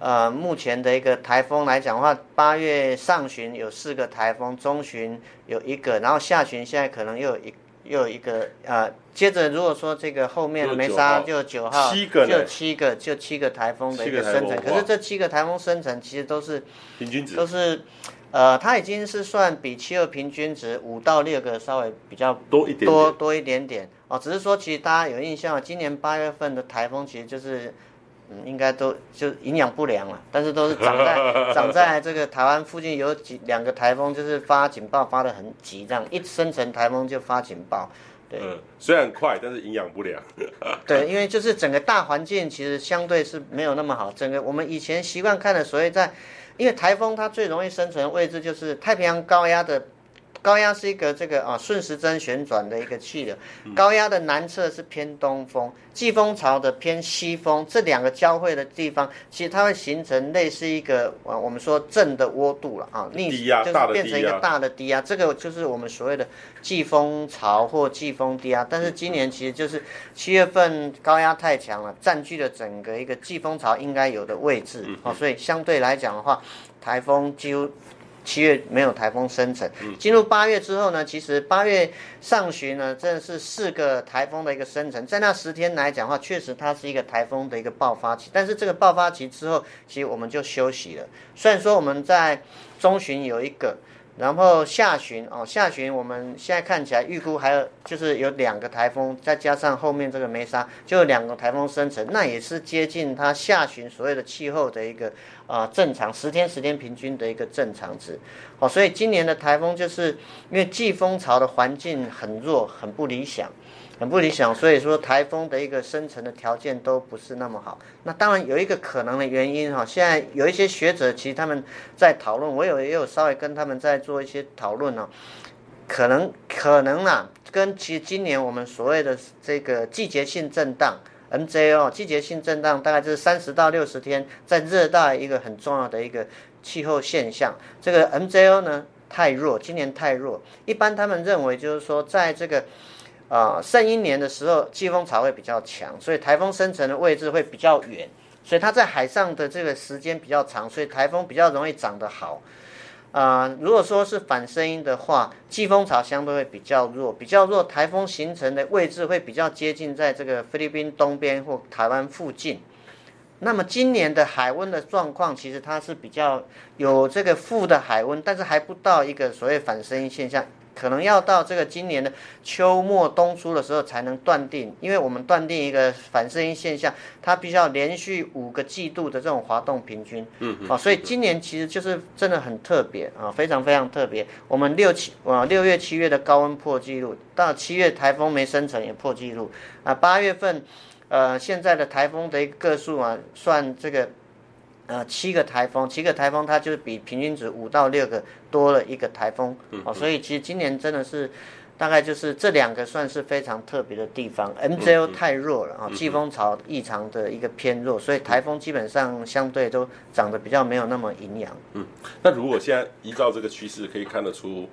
呃，目前的一个台风来讲的话，八月上旬有四个台风，中旬有一个，然后下旬现在可能又有一。又有一个呃，接着如果说这个后面没杀，就九号，七个就七个，就七个台风的一个生成。可是这七个台风生成其实都是平均值，都是呃，它已经是算比七二平均值五到六个稍微比较多一点点，多多一点点哦。只是说其实大家有印象，今年八月份的台风其实就是。嗯，应该都就营养不良了，但是都是长在 长在这个台湾附近，有几两个台风就是发警报发的很急，这样一生成台风就发警报。对，嗯，虽然快，但是营养不良。对，因为就是整个大环境其实相对是没有那么好。整个我们以前习惯看的所谓在，因为台风它最容易生成的位置就是太平洋高压的。高压是一个这个啊顺时针旋转的一个气流，高压的南侧是偏东风，季风槽的偏西风，这两个交汇的地方，其实它会形成类似一个啊我们说正的涡度了啊，逆就是变成一个大的低压，这个就是我们所谓的季风槽或季风低压。但是今年其实就是七月份高压太强了，占据了整个一个季风槽应该有的位置啊，所以相对来讲的话，台风几乎。七月没有台风生成，进入八月之后呢，其实八月上旬呢，真的是四个台风的一个生成，在那十天来讲的话，确实它是一个台风的一个爆发期。但是这个爆发期之后，其实我们就休息了。虽然说我们在中旬有一个。然后下旬哦，下旬我们现在看起来预估还有就是有两个台风，再加上后面这个梅沙，就有两个台风生成，那也是接近它下旬所谓的气候的一个啊、正常十天十天平均的一个正常值。哦，所以今年的台风就是因为季风潮的环境很弱，很不理想。很不理想，所以说台风的一个生成的条件都不是那么好。那当然有一个可能的原因哈，现在有一些学者其实他们在讨论，我有也有稍微跟他们在做一些讨论呢。可能可能啊，跟其实今年我们所谓的这个季节性震荡 MJO 季节性震荡，大概就是三十到六十天，在热带一个很重要的一个气候现象。这个 MJO 呢太弱，今年太弱。一般他们认为就是说，在这个啊圣婴年的时候，季风潮会比较强，所以台风生成的位置会比较远，所以它在海上的这个时间比较长，所以台风比较容易长得好。啊、如果说是反声音的话，季风潮相对会比较弱，比较弱，台风形成的位置会比较接近在这个菲律宾东边或台湾附近。那么今年的海温的状况，其实它是比较有这个负的海温，但是还不到一个所谓反声音现象。可能要到这个今年的秋末冬初的时候才能断定，因为我们断定一个反射音现象，它必须要连续五个季度的这种滑动平均，嗯，啊，所以今年其实就是真的很特别啊，非常非常特别。我们六七啊六月七月的高温破纪录，到七月台风没生成也破纪录啊，八月份呃现在的台风的一个个数啊，算这个。呃，七个台风，七个台风，它就是比平均值五到六个多了一个台风，嗯、哦，所以其实今年真的是，大概就是这两个算是非常特别的地方。MJO 太弱了啊，哦，季风槽异常的一个偏弱，所以台风基本上相对都长得比较没有那么营养。嗯，那如果现在依照这个趋势，可以看得出，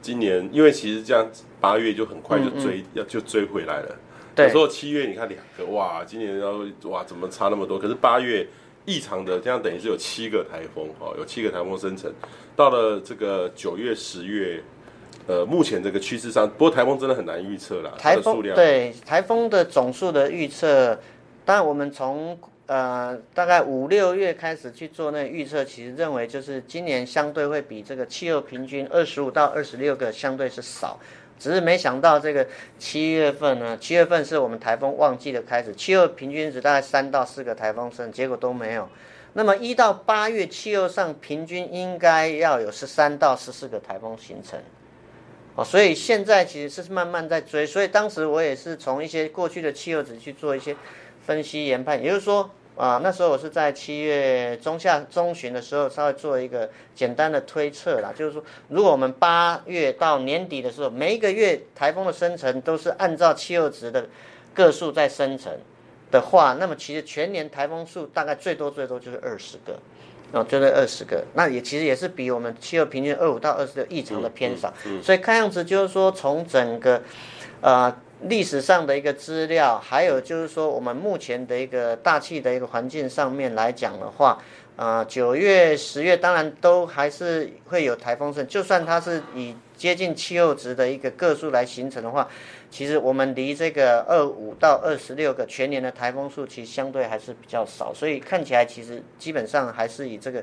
今年因为其实这样八月就很快就追，嗯嗯要就追回来了。对，有时候七月你看两个，哇，今年要哇怎么差那么多？可是八月。异常的，这样等于是有七个台风，哈，有七个台风生成。到了这个九月、十月，呃，目前这个趋势上，不过台风真的很难预测啦。台风对台风的总数的预测，当然我们从呃大概五六月开始去做那个预测，其实认为就是今年相对会比这个气候平均二十五到二十六个相对是少。只是没想到这个七月份呢，七月份是我们台风旺季的开始，气候平均值大概三到四个台风生，结果都没有。那么一到八月，气候上平均应该要有十三到十四个台风形成。哦，所以现在其实是慢慢在追，所以当时我也是从一些过去的气候值去做一些分析研判，也就是说。啊，那时候我是在七月中下中旬的时候，稍微做一个简单的推测啦，就是说，如果我们八月到年底的时候，每一个月台风的生成都是按照气候值的个数在生成的话，那么其实全年台风数大概最多最多就是二十个，哦，就是二十个，那也其实也是比我们气候平均二五到二十六异常的偏少，嗯嗯嗯、所以看样子就是说，从整个，呃。历史上的一个资料，还有就是说，我们目前的一个大气的一个环境上面来讲的话，啊、呃，九月、十月当然都还是会有台风，就算它是以接近气候值的一个个数来形成的话，其实我们离这个二五到二十六个全年的台风数，其实相对还是比较少，所以看起来其实基本上还是以这个。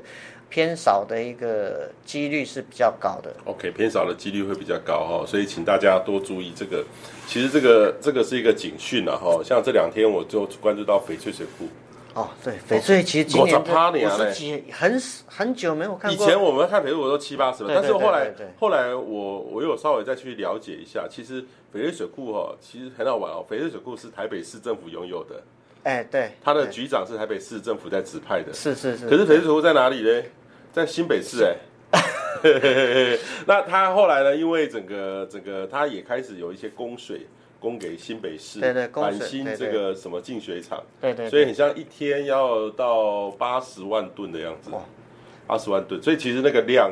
偏少的一个几率是比较高的。OK，偏少的几率会比较高哈，所以请大家多注意这个。其实这个这个是一个警讯了哈，像这两天我就关注到翡翠水库。哦，对，翡翠其实今年五十几很很久没有看过。以前我们看翡翠我都七八十，但是后来后来我我有稍微再去了解一下，其实翡翠水库哈其实很好玩哦。翡翠水库是台北市政府拥有的。哎，对。他的局长是台北市政府在指派的。是是是。可是翡翠水库在哪里呢？在新北市哎，那他后来呢？因为整个整个他也开始有一些供水供给新北市，对对，板新这个什么净水厂，对对，所以很像一天要到八十万吨的样子，八十万吨，所以其实那个量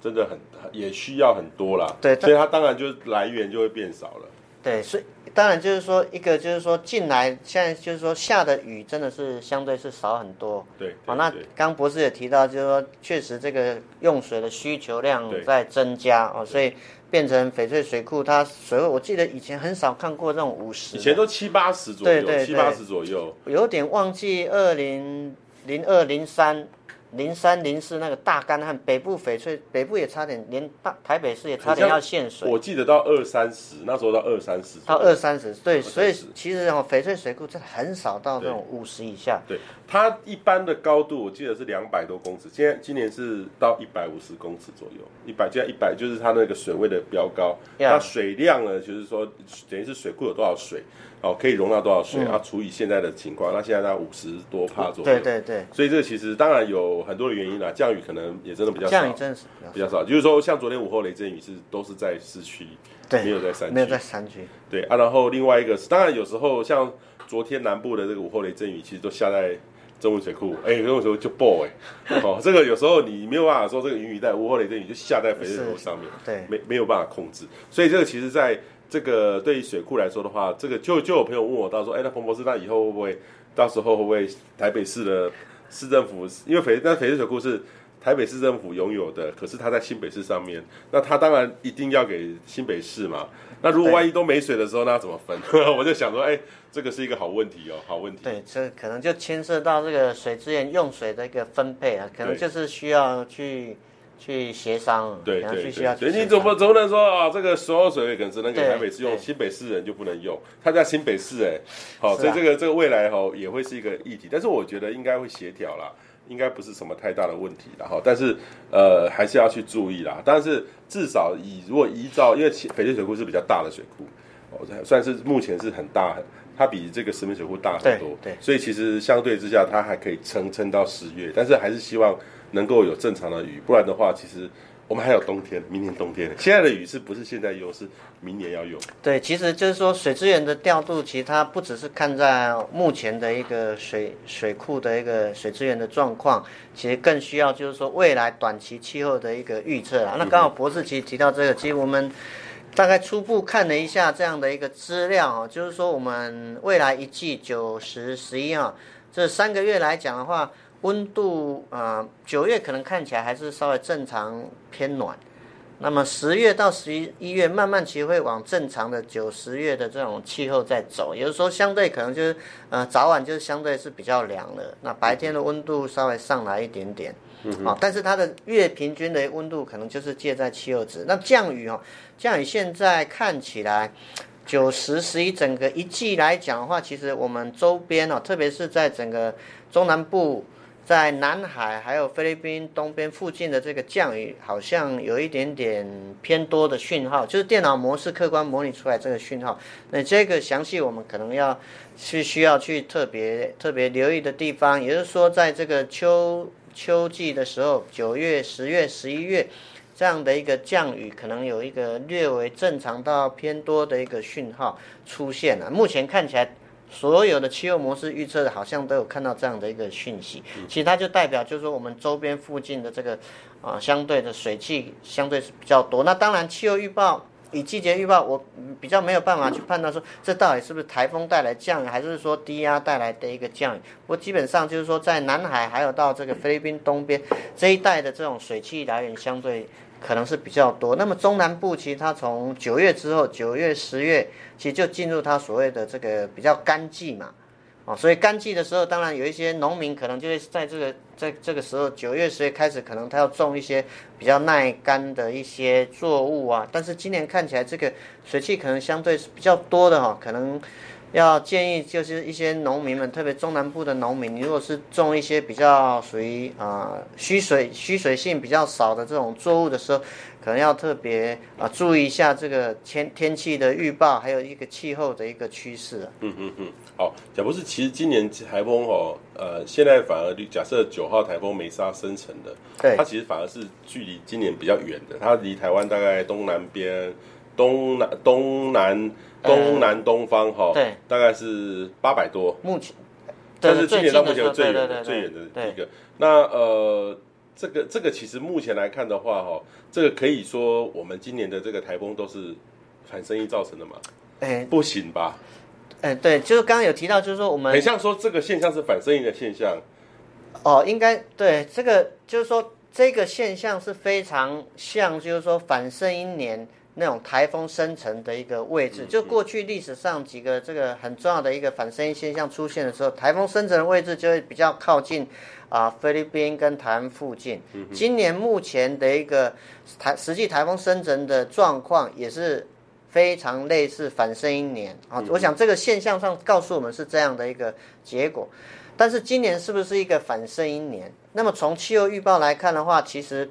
真的很也需要很多啦，对，所以它当然就来源就会变少了，对，所以。当然，就是说，一个就是说，进来现在就是说下的雨真的是相对是少很多。对，对好，那刚博士也提到，就是说，确实这个用水的需求量在增加哦，所以变成翡翠水库它水位，我记得以前很少看过这种五十，以前都七八十左右，对对对，七八十左右。有点忘记二零零二零三。零三零四那个大干旱，北部翡翠北部也差点，连大台北市也差点要限水。我记得到二三十，那时候到二三十。到二三十，对，所以其实哦，翡翠水库真的很少到这种五十以下。对，它一般的高度我记得是两百多公尺，现在今年是到一百五十公尺左右，一百现在一百就是它那个水位的标高。Yeah. 那水量呢，就是说等于是水库有多少水。哦，可以容纳多少水？要、嗯啊、除以现在的情况，那现在在五十多帕左右。对对对。所以这个其实当然有很多的原因啦，降雨可能也真的比较少。降雨真的是比较少，就是说像昨天午后雷阵雨是都是在市区，对，没有在山区。没有在山区。对啊，然后另外一个是，当然有时候像昨天南部的这个午后雷阵雨，其实都下在中文水库，哎、欸，中文水库就爆哎，哦，这个有时候你没有办法说这个云雨带午后雷阵雨就下在翡翠水库上面，对，没没有办法控制，所以这个其实在这个对于水库来说的话，这个就就有朋友问我到说，哎、欸，那彭博士，那以后会不会到时候会不会台北市的市政府，因为翡那翡翠水库是。台北市政府拥有的，可是它在新北市上面，那它当然一定要给新北市嘛。那如果万一都没水的时候，那要怎么分？我就想说，哎、欸，这个是一个好问题哦，好问题。对，这可能就牵涉到这个水资源用水的一个分配啊，可能就是需要去去协商。对对对，所以你怎么怎么能说啊？这个所有水可能只能给台北市用，新北市人就不能用？他在新北市哎，好，啊、所以这个这个未来哈也会是一个议题，但是我觉得应该会协调啦。应该不是什么太大的问题，然后，但是，呃，还是要去注意啦。但是至少以如果依照，因为翡翠水库是比较大的水库，哦，算是目前是很大，它比这个石门水库大很多，对，对，所以其实相对之下，它还可以撑撑到十月，但是还是希望能够有正常的雨，不然的话，其实。我们还有冬天，明年冬天。现在的雨是不是现在用，是明年要用？对，其实就是说水资源的调度，其实它不只是看在目前的一个水水库的一个水资源的状况，其实更需要就是说未来短期气候的一个预测啊。那刚好博士其实提到这个，其实我们大概初步看了一下这样的一个资料啊，就是说我们未来一季九十十一啊这三个月来讲的话。温度啊，九月可能看起来还是稍微正常偏暖，那么十月到十一月慢慢其实会往正常的九十月的这种气候在走，有的时候相对可能就是呃早晚就是相对是比较凉的，那白天的温度稍微上来一点点，啊，但是它的月平均的温度可能就是介在气候值。那降雨哦，降雨现在看起来九十十一整个一季来讲的话，其实我们周边哦，特别是在整个中南部。在南海还有菲律宾东边附近的这个降雨，好像有一点点偏多的讯号，就是电脑模式客观模拟出来这个讯号。那这个详细我们可能要是需要去特别特别留意的地方，也就是说，在这个秋秋季的时候，九月、十月、十一月这样的一个降雨，可能有一个略为正常到偏多的一个讯号出现了。目前看起来。所有的气候模式预测的，好像都有看到这样的一个讯息，其实它就代表就是说我们周边附近的这个啊相对的水汽相对是比较多。那当然气候预报以季节预报，我比较没有办法去判断说这到底是不是台风带来降雨，还是说低压带来的一个降雨。不过基本上就是说在南海还有到这个菲律宾东边这一带的这种水汽来源相对。可能是比较多。那么中南部其实它从九月之后，九月、十月其实就进入它所谓的这个比较干季嘛，哦，所以干季的时候，当然有一些农民可能就会在这个在这个时候，九月、十月开始，可能他要种一些比较耐干的一些作物啊。但是今年看起来这个水汽可能相对是比较多的哈，可能。要建议就是一些农民们，特别中南部的农民，你如果是种一些比较属于啊需水需水性比较少的这种作物的时候，可能要特别啊注意一下这个天天气的预报，还有一个气候的一个趋势。嗯嗯嗯，好，贾博士，其实今年台风哦，呃，现在反而假设九号台风梅沙生成的，对，它其实反而是距离今年比较远的，它离台湾大概东南边。东南东南东南东方哈，对，大概是八百多。目前，但是今年到目前最远的最远的一个。那呃，这个这个其实目前来看的话哈，这个可以说我们今年的这个台风都是反声音造成的嘛？哎，不行吧？哎，对，就是刚刚有提到，就是说我们很像说这个现象是反声音的现象。哦，应该对，这个就是说这个现象是非常像，就是说反声音年。那种台风生成的一个位置，就过去历史上几个这个很重要的一个反声音现象出现的时候，台风生成的位置就会比较靠近啊菲律宾跟台湾附近。今年目前的一个台实际台风生成的状况也是非常类似反声音年啊，我想这个现象上告诉我们是这样的一个结果。但是今年是不是一个反声音年？那么从气候预报来看的话，其实。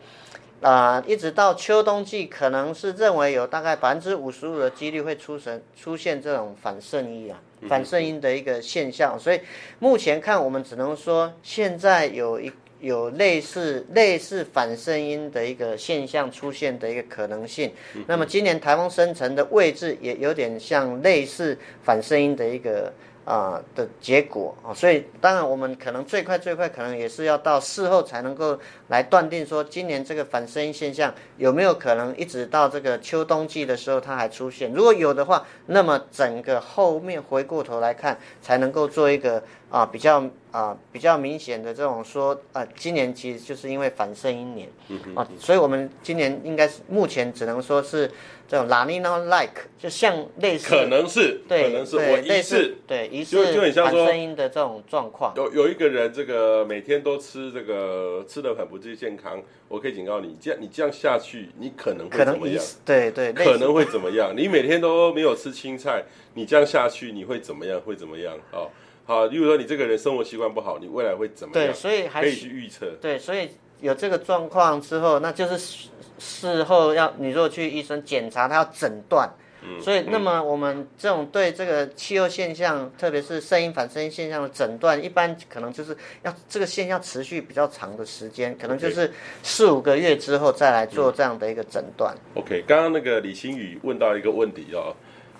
啊、呃，一直到秋冬季，可能是认为有大概百分之五十五的几率会出神出现这种反圣音啊，反圣音的一个现象。所以目前看，我们只能说现在有一有类似类似反圣音的一个现象出现的一个可能性。那么今年台风生成的位置也有点像类似反圣音的一个啊、呃、的结果啊，所以当然我们可能最快最快可能也是要到事后才能够来断定说今年这个反声音现象有没有可能一直到这个秋冬季的时候它还出现，如果有的话，那么整个后面回过头来看才能够做一个啊比较啊比较明显的这种说啊今年其实就是因为反声音年啊，所以我们今年应该是目前只能说是。这种 La Nina like 就像类似，可能是，对，可能是我疑似，对，疑似就很像说声音的这种状况。有有一个人，这个每天都吃这个吃的很不健康，我可以警告你，这样你这样下去，你可能会怎么样？对对，可能会怎么样？你每天都没有吃青菜，你这样下去，你会怎么样？会怎么样？好，好，例如说你这个人生活习惯不好，你未来会怎么样？对，所以还可以去预测。对，所以有这个状况之后，那就是。事后要你如果去医生检查，他要诊断，嗯，所以那么我们这种对这个气候现象，特别是声音反声音现象的诊断，一般可能就是要这个现象持续比较长的时间，可能就是四五个月之后再来做这样的一个诊断。OK，刚刚那个李新宇问到一个问题哦，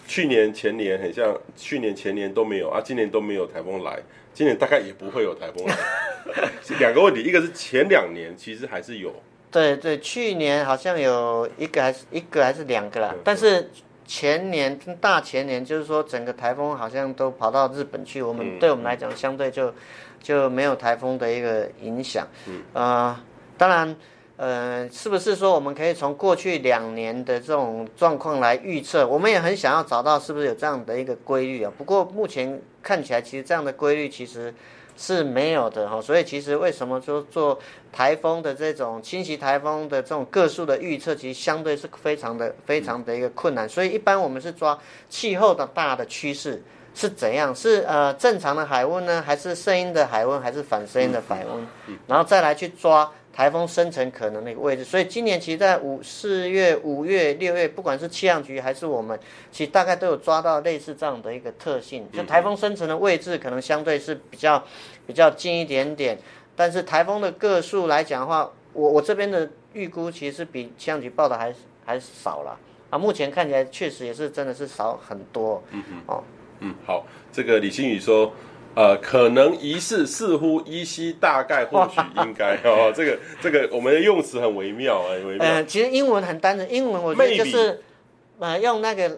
去年前年很像，去年前年都没有啊，今年都没有台风来，今年大概也不会有台风来。两个问题，一个是前两年其实还是有。对对，去年好像有一个还是一个还是两个啦，但是前年大前年就是说整个台风好像都跑到日本去，我们对我们来讲相对就就没有台风的一个影响。嗯，呃，当然，呃，是不是说我们可以从过去两年的这种状况来预测？我们也很想要找到是不是有这样的一个规律啊？不过目前看起来，其实这样的规律其实。是没有的哈，所以其实为什么说做台风的这种侵袭台风的这种个数的预测，其实相对是非常的非常的一个困难。所以一般我们是抓气候的大的趋势是怎样，是呃正常的海温呢，还是声音的海温，还是反声音的海温，然后再来去抓。台风生成可能的一个位置，所以今年其实，在五四月、五月、六月，不管是气象局还是我们，其实大概都有抓到类似这样的一个特性。就台风生成的位置可能相对是比较比较近一点点，但是台风的个数来讲的话，我我这边的预估其实是比气象局报的还还少了啊。目前看起来确实也是真的是少很多。嗯嗯哦嗯好，这个李新宇说。呃，可能疑似，似乎，依稀，大概，或许，应该 哦，这个这个我们的用词很微妙啊，微妙。呃，其实英文很单纯，英文我觉得就是呃，用那个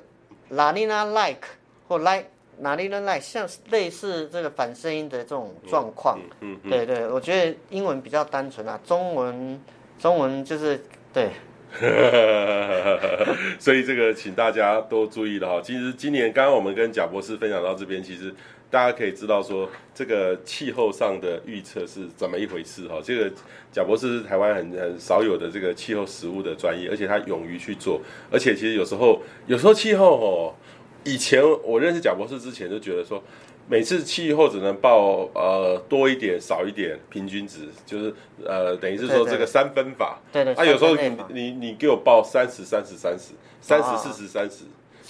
La Nina like 或 like La Nina like，像类似这个反声音的这种状况。嗯嗯。对对，我觉得英文比较单纯啊，中文中文就是对。所以这个请大家多注意了哈。其实今年刚刚我们跟贾博士分享到这边，其实。大家可以知道说，这个气候上的预测是怎么一回事哈？这个贾博士是台湾很很少有的这个气候实务的专业，而且他勇于去做。而且其实有时候，有时候气候哦，以前我认识贾博士之前就觉得说，每次气候只能报呃多一点少一点平均值，就是呃等于是说这个三分法。对对。啊，有时候你你你给我报三十三十三十三十四十三十。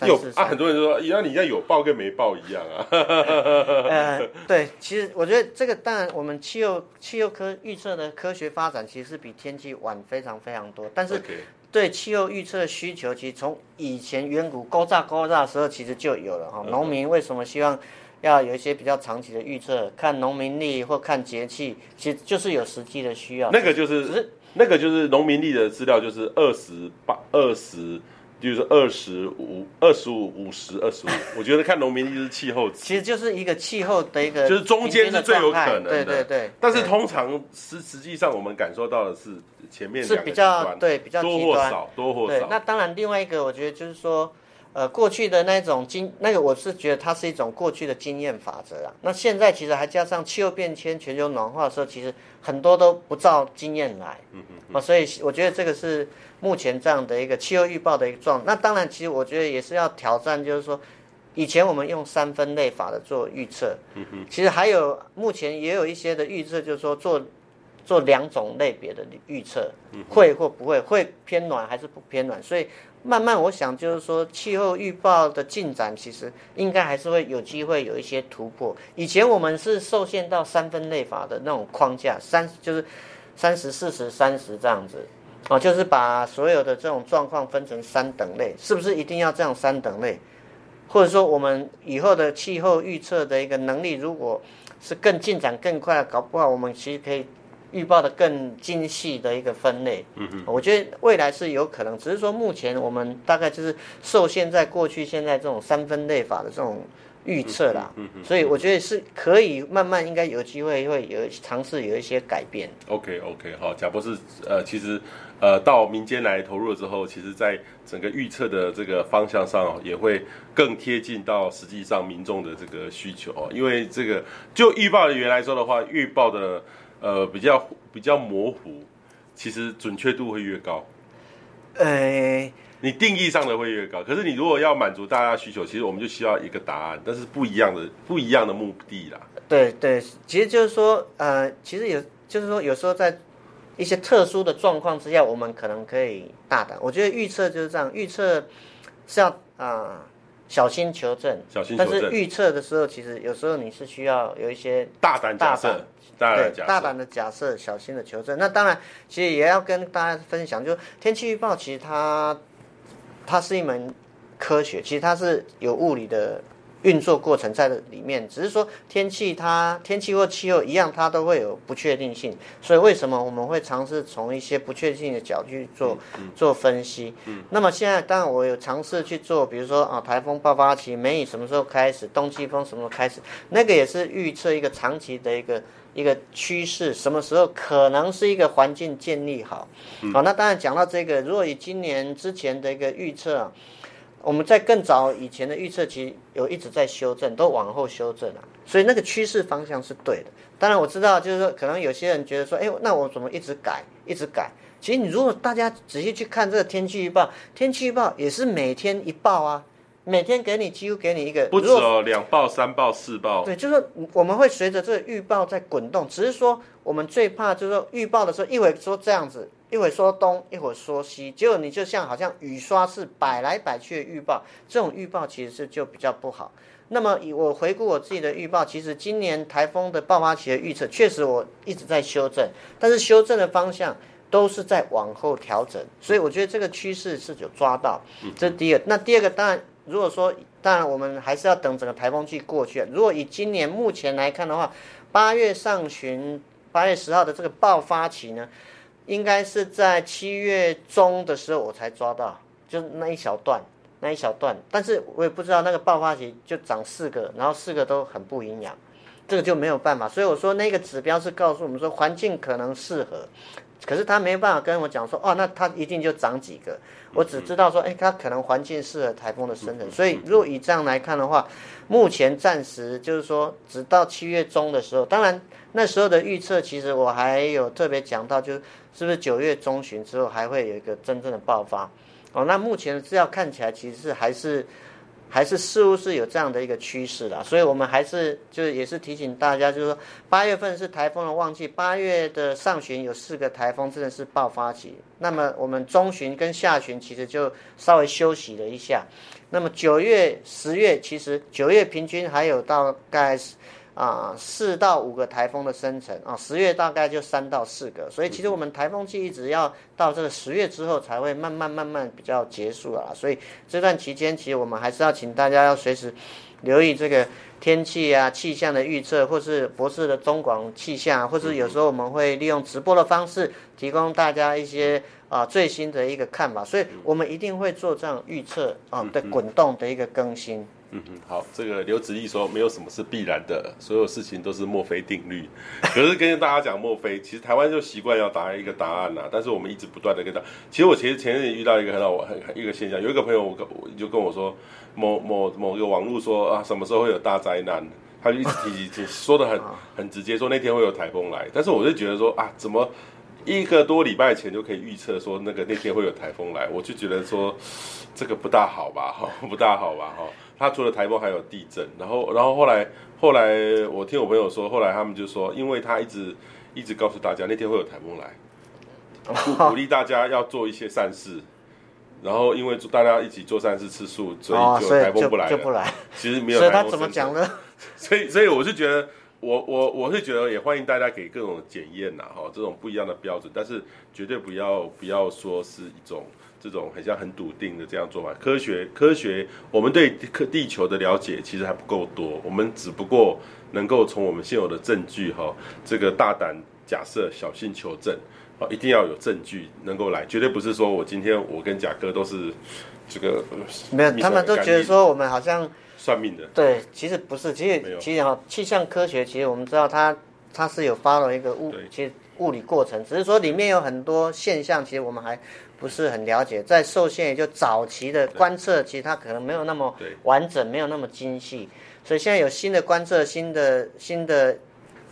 有啊，很多人就说，一样你像有报跟没报一样啊。呃，对，其实我觉得这个当然，我们气候气候科预测的科学发展其实是比天气晚非常非常多，但是对气候预测的需求，其实从以前远古高炸高炸的时候其实就有了哈。农民为什么希望要有一些比较长期的预测？看农民历或看节气，其实就是有实际的需要。那个就是，是那个就是农民历的资料，就是二十八二十。就是二十五、二十五、五十、二十五，我觉得看农民历就是气候，其实就是一个气候的一个，就是中间是最有可能的，对对对。但是通常实实际上我们感受到的是前面是比较对比较多或少，多或少。那当然，另外一个我觉得就是说，呃，过去的那种经，那个我是觉得它是一种过去的经验法则啊。那现在其实还加上气候变迁、全球暖化的时候，其实很多都不照经验来，嗯嗯。啊所以我觉得这个是。目前这样的一个气候预报的一个状态，那当然，其实我觉得也是要挑战，就是说，以前我们用三分类法的做预测，嗯其实还有目前也有一些的预测，就是说做做两种类别的预测，会或不会，会偏暖还是不偏暖，所以慢慢我想就是说，气候预报的进展其实应该还是会有机会有一些突破。以前我们是受限到三分类法的那种框架，三就是三十、四十、三十这样子。哦，就是把所有的这种状况分成三等类，是不是一定要这样三等类？或者说我们以后的气候预测的一个能力，如果是更进展更快，搞不好我们其实可以预报的更精细的一个分类。嗯嗯，我觉得未来是有可能，只是说目前我们大概就是受限在过去现在这种三分类法的这种。预测啦，嗯嗯，所以我觉得是可以慢慢应该有机会会有尝试有一些改变。OK OK，好，贾博士，呃，其实呃到民间来投入了之后，其实在整个预测的这个方向上也会更贴近到实际上民众的这个需求哦。因为这个就预报的员来说的话，预报的呃比较比较模糊，其实准确度会越高。呃。你定义上的会越高，可是你如果要满足大家的需求，其实我们就需要一个答案，但是不一样的不一样的目的啦。对对，其实就是说，呃，其实有就是说，有时候在一些特殊的状况之下，我们可能可以大胆。我觉得预测就是这样，预测是要啊、呃、小心求证，小心求证。但是预测的时候，其实有时候你是需要有一些大胆假设。对，大胆的假设，小心的求证。那当然，其实也要跟大家分享，就天气预报，其实它。它是一门科学，其实它是有物理的运作过程在里面。只是说天气它天气或气候一样，它都会有不确定性。所以为什么我们会尝试从一些不确定性的角度去做做分析？嗯那么现在当然我有尝试去做，比如说啊，台风爆发期梅雨什么时候开始，冬季风什么时候开始，那个也是预测一个长期的一个。一个趋势，什么时候可能是一个环境建立好？好，那当然讲到这个，如果以今年之前的一个预测啊，我们在更早以前的预测，其实有一直在修正，都往后修正了，所以那个趋势方向是对的。当然我知道，就是说可能有些人觉得说，哎，那我怎么一直改，一直改？其实你如果大家仔细去看这个天气预报，天气预报也是每天一报啊。每天给你几乎给你一个，不止哦，两报、三报、四报。对，就是说我们会随着这个预报在滚动，只是说我们最怕就是说预报的时候，一会说这样子，一会说东，一会说西，结果你就像好像雨刷是摆来摆去的预报，这种预报其实是就比较不好。那么以我回顾我自己的预报，其实今年台风的爆发期的预测，确实我一直在修正，但是修正的方向都是在往后调整，所以我觉得这个趋势是有抓到，这是第一个。那第二个当然。如果说，当然我们还是要等整个台风季过去。如果以今年目前来看的话，八月上旬，八月十号的这个爆发期呢，应该是在七月中的时候我才抓到，就那一小段，那一小段。但是我也不知道那个爆发期就长四个，然后四个都很不营养，这个就没有办法。所以我说那个指标是告诉我们说环境可能适合。可是他没办法跟我讲说，哦，那他一定就长几个。我只知道说，哎，他可能环境适合台风的生成。所以，如果以这样来看的话，目前暂时就是说，直到七月中的时候，当然那时候的预测，其实我还有特别讲到，就是是不是九月中旬之后还会有一个真正的爆发？哦，那目前的资料看起来其实是还是。还是似乎是有这样的一个趋势啦，所以我们还是就是也是提醒大家，就是说八月份是台风的旺季，八月的上旬有四个台风真的是爆发期，那么我们中旬跟下旬其实就稍微休息了一下，那么九月、十月其实九月平均还有大概。啊，四到五个台风的生成啊，十月大概就三到四个，所以其实我们台风季一直要到这个十月之后才会慢慢慢慢比较结束啊，所以这段期间其实我们还是要请大家要随时留意这个天气啊、气象的预测，或是博士的中广气象，或是有时候我们会利用直播的方式提供大家一些啊最新的一个看法，所以我们一定会做这样预测啊的滚动的一个更新。嗯哼，好，这个刘子毅说没有什么是必然的，所有事情都是墨菲定律。可是跟大家讲墨菲，其实台湾就习惯要答一个答案呐、啊，但是我们一直不断的跟他。其实我其实前阵遇到一个很好很一个现象，有一个朋友我跟我就跟我说，某某某个网络说啊什么时候会有大灾难，他就一直提提说的很很直接，说那天会有台风来，但是我就觉得说啊怎么一个多礼拜前就可以预测说那个那天会有台风来，我就觉得说这个不大好吧哈，不大好吧哈。他除了台风还有地震，然后，然后后来，后来我听我朋友说，后来他们就说，因为他一直一直告诉大家那天会有台风来，鼓鼓励大家要做一些善事，然后因为大家一起做善事吃素，所以就台风不来了，就不来。其实没有。所以他怎么讲呢？所以，所以我是觉得，我我我是觉得也欢迎大家给各种检验呐，哈，这种不一样的标准，但是绝对不要不要说是一种这种很像很笃定的这样做法。科学科学，我们对科地球的了解其实还不够多，我们只不过能够从我们现有的证据哈，这个大胆假设，小心求证，啊，一定要有证据能够来，绝对不是说我今天我跟贾哥都是这个没有，他们都觉得说我们好像。算命的对，其实不是，其实其实哈，气象科学其实我们知道它它是有 follow 一个物，其实物理过程，只是说里面有很多现象，其实我们还不是很了解。在受限也就早期的观测，其实它可能没有那么完整，没有那么精细，所以现在有新的观测、新的新的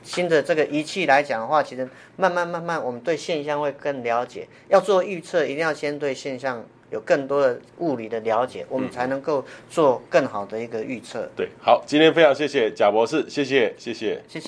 新的这个仪器来讲的话，其实慢慢慢慢，我们对现象会更了解。要做预测，一定要先对现象。有更多的物理的了解，我们才能够做更好的一个预测。对，好，今天非常谢谢贾博士，谢谢，谢谢，谢谢。